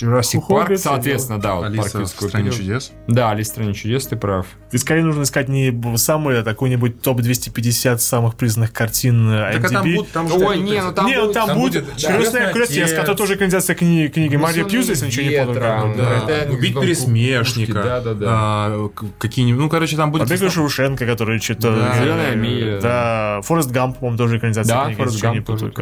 да. Jurassic Хоббит, Park, соответственно, да, вот парк Алиса в стране чудес. Да, Алиса в стране чудес, ты прав. И скорее нужно искать не самый, а какой-нибудь топ-250 самых признанных картин э, Так а там IMDb. будут, там же Ой, не, ну там не, ну будет- там, там будет будет «Крестный «Крестный крестец», отец». который тоже экранизация книги, книги Мария Унесённые Пьюза, если ничего не да. да. Это Убить дом пересмешника. Пушки, да, да, да. а, Какие-нибудь, ну, короче, там будет... Побег из Шоушенка, который что-то... Да, «Зелёная миля». Да, Форест Гамп, по-моему, тоже экранизация Да, книги, «Форест ничего не Гамп тоже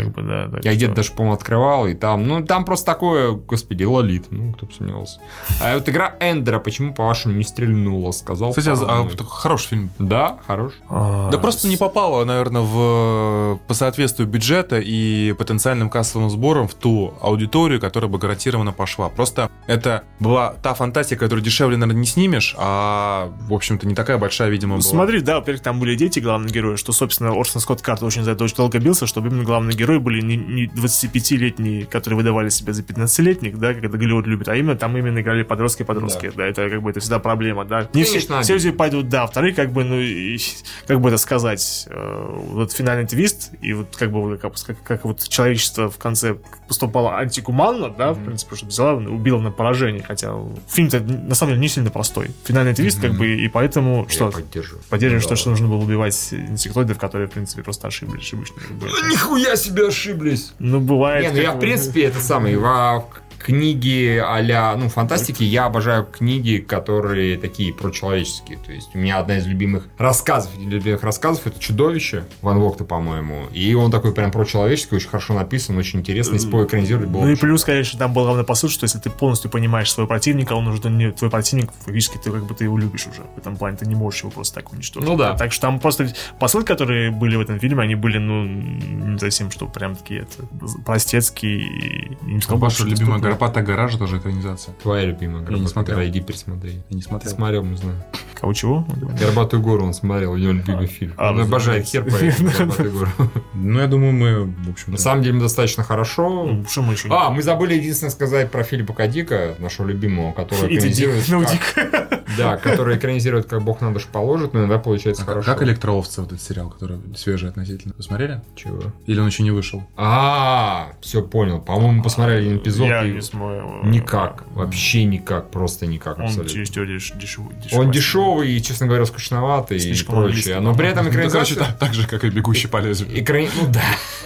да. Я где-то даже, по-моему, открывал, и там, ну, там просто такое, господи, лолит, ну, кто бы сомневался. А вот игра Эндера, почему, по-вашему, не стрельнула, сказал. Кстати, а- хороший фильм. Да, хорош. А, Да просто не попало, наверное, в, по соответствию бюджета и потенциальным кассовым сборам в ту аудиторию, которая бы гарантированно пошла. Просто это была та фантастика, которую дешевле, наверное, не снимешь, а, в общем-то, не такая большая, видимо, была. Смотри, да, во-первых, там были дети главные герои, что, собственно, Орсон Скотт Карт очень за это очень долго бился, чтобы именно главные герои были не, не 25-летние, которые выдавали себя за 15-летних, да, как это Голливуд любит, а именно там именно играли подростки-подростки, да. это как бы это всегда проблема, да. Не Конечно, все, все люди пойдут, да, вторые, как бы, ну, и, как бы это сказать, э, вот финальный твист, и вот как бы как, как, как вот человечество в конце поступало антигуманно, да, в принципе, что взяла, убила на поражение, хотя фильм-то на самом деле не сильно простой. Финальный твист, как бы, и поэтому, что, Я поддерживаю. Поддерживаем, что, Да. что нужно было убивать инсектоидов, которые, в принципе, просто ошиблись. ошибочно, бы. Нихуя себе ошиблись. Ну, бывает. Не, ну я, как в бы. принципе, это самый, во книги а ну, фантастики, я обожаю книги, которые такие прочеловеческие. То есть у меня одна из любимых рассказов, любимых рассказов, это «Чудовище» Ван Вогта, по-моему. И он такой прям прочеловеческий, очень хорошо написан, очень интересно. Если бы его экранизировали, было Ну и плюс, конечно, там был главный посыл, что если ты полностью понимаешь своего противника, он уже не твой противник, фактически ты как бы ты его любишь уже. В этом плане ты не можешь его просто так уничтожить. Ну да. Так что там просто посылы, которые были в этом фильме, они были, ну, не совсем, что прям такие это, простецкие и не сказал, ваша любимая доступные. «Горопатая гора» же тоже экранизация. Твоя любимая Я не «Горбатая смотрел. гора», иди пересмотри. Я не Ты смотрел. смотрел, не знаю. Кого чего? «Горбатую гору» он смотрел, у него любимый фильм. А, Он обожает хер «Горбатую гору». Ну, я думаю, мы, в общем На самом деле, достаточно хорошо. Ну, что мы еще А, мы забыли единственное сказать про Филиппа Кадика, нашего любимого, который экранизирует... ну. Да, который экранизирует как бог на душу положит, но иногда получается А хорошо. Как электроовцы, вот этот сериал, который свежий относительно. Посмотрели? Чего? Или он еще не вышел? А, все понял. По-моему, посмотрели один эпизод. Я и не смог. Никак. Вообще никак. Просто никак. Он через дешевый. Он дешевый и, честно говоря, скучноватый Слишком и прочее. Но при этом Ну, короче, экранизация... так, так же, как и «Бегущий по лезвию». Экрани- Ну да.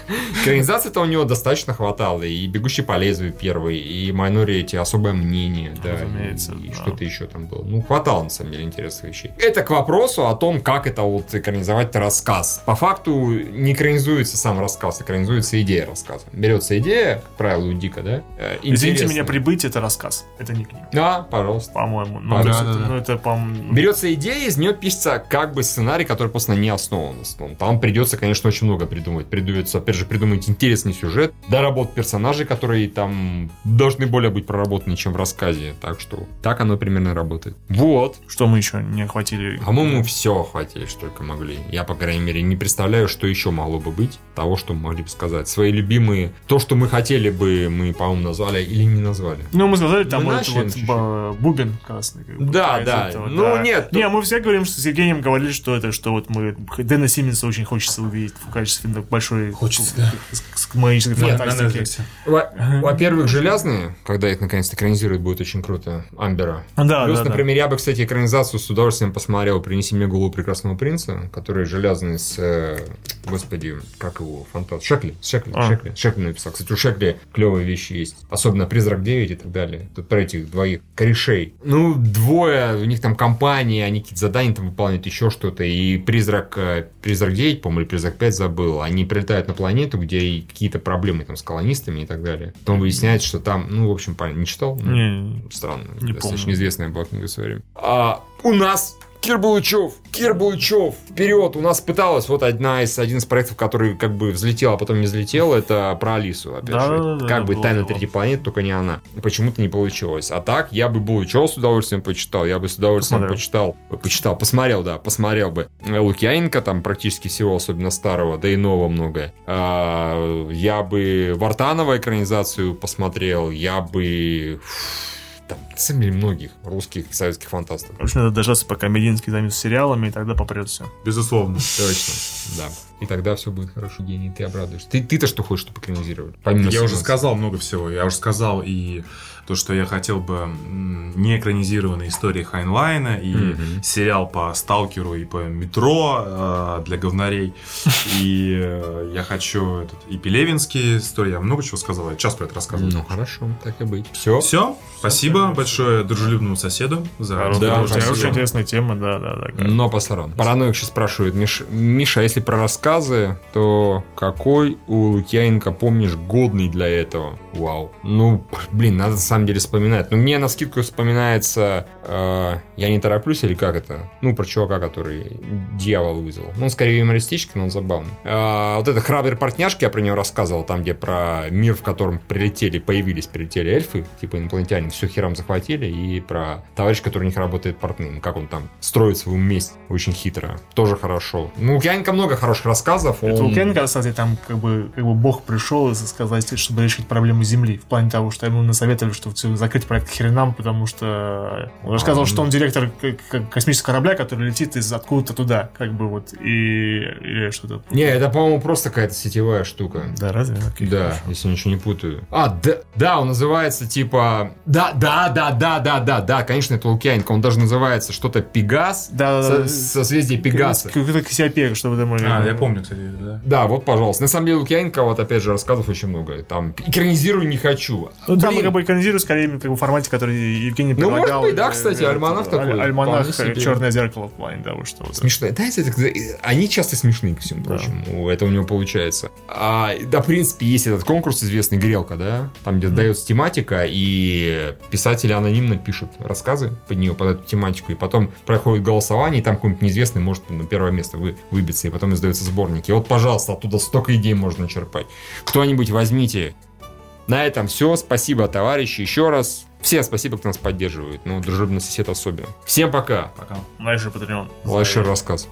Экранизации-то у него достаточно хватало. И «Бегущий по лезвию» первый, и «Майнорити. Особое мнение», да. Разумеется, и да. что-то еще там было. Ну, хватало, на самом деле, интересных вещей. Это к вопросу о том, как это вот экранизовать рассказ. По факту не экранизуется сам рассказ, экранизуется идея рассказа. Берется идея, как правило, у Дика, да? э, Извините меня, прибыть это рассказ. Это не книга. Да, пожалуйста. По-моему. Ну, Да, да, да. ну, это, по-моему... Берется идея, из нее пишется как бы сценарий, который просто не основан. Там придется, конечно, очень много придумать. Придется, опять же, придумать интересный сюжет, доработать персонажей, которые там должны более быть проработаны, чем в рассказе. Так что так оно примерно работает. Вот. Что мы еще не охватили? По-моему, все охватили, что только могли. Я, по крайней мере, не представляю, что еще могло бы быть того, что мы могли бы сказать. Свои любимые, то, что мы хотели бы, мы, по-моему, назвали или не назвали. Ну, мы сказали, там Мы вот, вот бубен красный. как бы, Да, да. этого, Ну, да. нет, Не, мы все говорим, что с Евгением говорили, что это, что вот мы... Дэна Симмонса очень хочется увидеть в качестве большой... Хочется, да. с- с магической Нет, фантастики. Во-первых, железные, когда их наконец-то экранизируют, будет очень круто. Амбера. Да, Плюс, да, да. например, я бы, кстати, экранизацию с удовольствием посмотрел «Принеси мне голову прекрасного принца», который железный с, э, господи, как его, фантаст, Шекли, Шекли, А. Шекли, Шекли написал. Кстати, у Шекли клевые вещи есть. Особенно «Призрак 9» и так далее. Тут про этих двоих корешей. Ну, двое, у них там компания, они какие-то задания там выполняют, еще что-то. И «Призрак», э, «Призрак 9», по-моему, или «Призрак 5» забыл. Они прилетают на планету, где и какие-то проблемы там с колонистами и так далее. Потом выясняется, что там, ну, в общем, понятно, не читал? Ну, Не, Странно. Не достаточно помню. известная была книга в свое время. А у нас Кир Булычев, Кир Булычев, вперед! У нас пыталась вот одна из, один из проектов, который как бы взлетел, а потом не взлетел, это про Алису, опять Да, же. да, как да, бы было Тайна. Третьей планеты, только не она. Почему-то не получилось. А так, я бы Булычев с удовольствием почитал, я бы с удовольствием Посмотрел. почитал, почитал, посмотрел, да, посмотрел бы. Лукьяненко там практически всего, особенно старого, да и нового многое. А, я бы Вартанова экранизацию посмотрел, я бы... Там, деле, многих русских и советских фантастов. В общем, надо дождаться, пока Мединский займется сериалами, и тогда попрет все. Безусловно. Точно, да. И тогда все будет хорошо, гений, ты обрадуешься. Ты, ты-то что хочешь, чтобы экранизировали? Помимо Я уже сказал много всего. Я уже сказал и то, что я хотел бы не экранизированные истории Хайнлайна и Мгм. сериал по Сталкеру и по Метро э, для говнарей. И э, я хочу этот, и Пелевинские истории. Я много чего сказал. Я час про это рассказывал. Ну, хорошо, так и быть. Все. Все. Спасибо большое дружелюбному соседу за Да, спасибо. очень интересная тема, да, да, да. Но по сторонам. Параноик сейчас спрашивает, Миш, Миша, а если про рассказы, то какой у Лукьяненко помнишь годный для этого? Вау. Ну, блин, надо на самом деле вспоминать. Ну, мне на скидку вспоминается э, «Я не тороплюсь» или как это? Ну, про чувака, который дьявол вызвал. Ну, он скорее юмористический, но он забавный. А, вот это «Храбрый партняшки», я про него рассказывал, там, где про мир, в котором прилетели, появились, прилетели эльфы, типа инопланетяне, все херам захватили, и про товарища, который у них работает портным, как он там строит свою месть очень хитро. Тоже хорошо. Ну, у Лукьяненко много хороших рассказов. Это он- Лукьяненко, кстати, там как бы, как бы бог пришел и сказать, чтобы решить проблему Земли. В плане того, что ему насоветовали, что всё, закрыть проект к хренам, потому что он рассказывал, что он директор к- к- космического корабля, который летит из откуда-то туда, как бы вот, и или что-то. Не, это, по-моему, просто какая-то сетевая штука. Да, разве? Окей, Да, хорошо. если ничего не путаю. А, да, да, он называется типа... Да, да, да, да, да, да, да, конечно, это Лукьяненко. Он даже называется что-то Пегас. Да, да, со- да. Созвездие Пегаса. Какой-то Кассиопея, что вы думали. А, я помню, кстати, да. Да, вот, пожалуйста. На самом деле, Лукьяненко, вот опять же, рассказов очень много. Там, экранизирую не хочу. Ну, там как бы экранизируют скорее в формате, который Евгений Ну, может предлагал. быть, да, Э, кстати, альманах такой, Альманах. «Черное зеркало» в плане того, что... Смешно. Да, они часто смешные, ко всему прочему. Это у него получается. А, да, в принципе, есть этот конкурс известный «Грелка», да? Там, где дается тематика, и писатели анонимно пишут рассказы под нее, под эту тематику, и потом проходит голосование, и там какой-нибудь неизвестный может на первое место вы, выбиться, и потом издаются сборники. И вот, пожалуйста, оттуда столько идей можно черпать. Кто-нибудь возьмите. На этом все. Спасибо, товарищи, еще раз. Всем спасибо, кто нас поддерживает. Ну, дружелюбный сосед особенно. Всем пока. Пока. Дальше Патреон. Лайшер рассказ.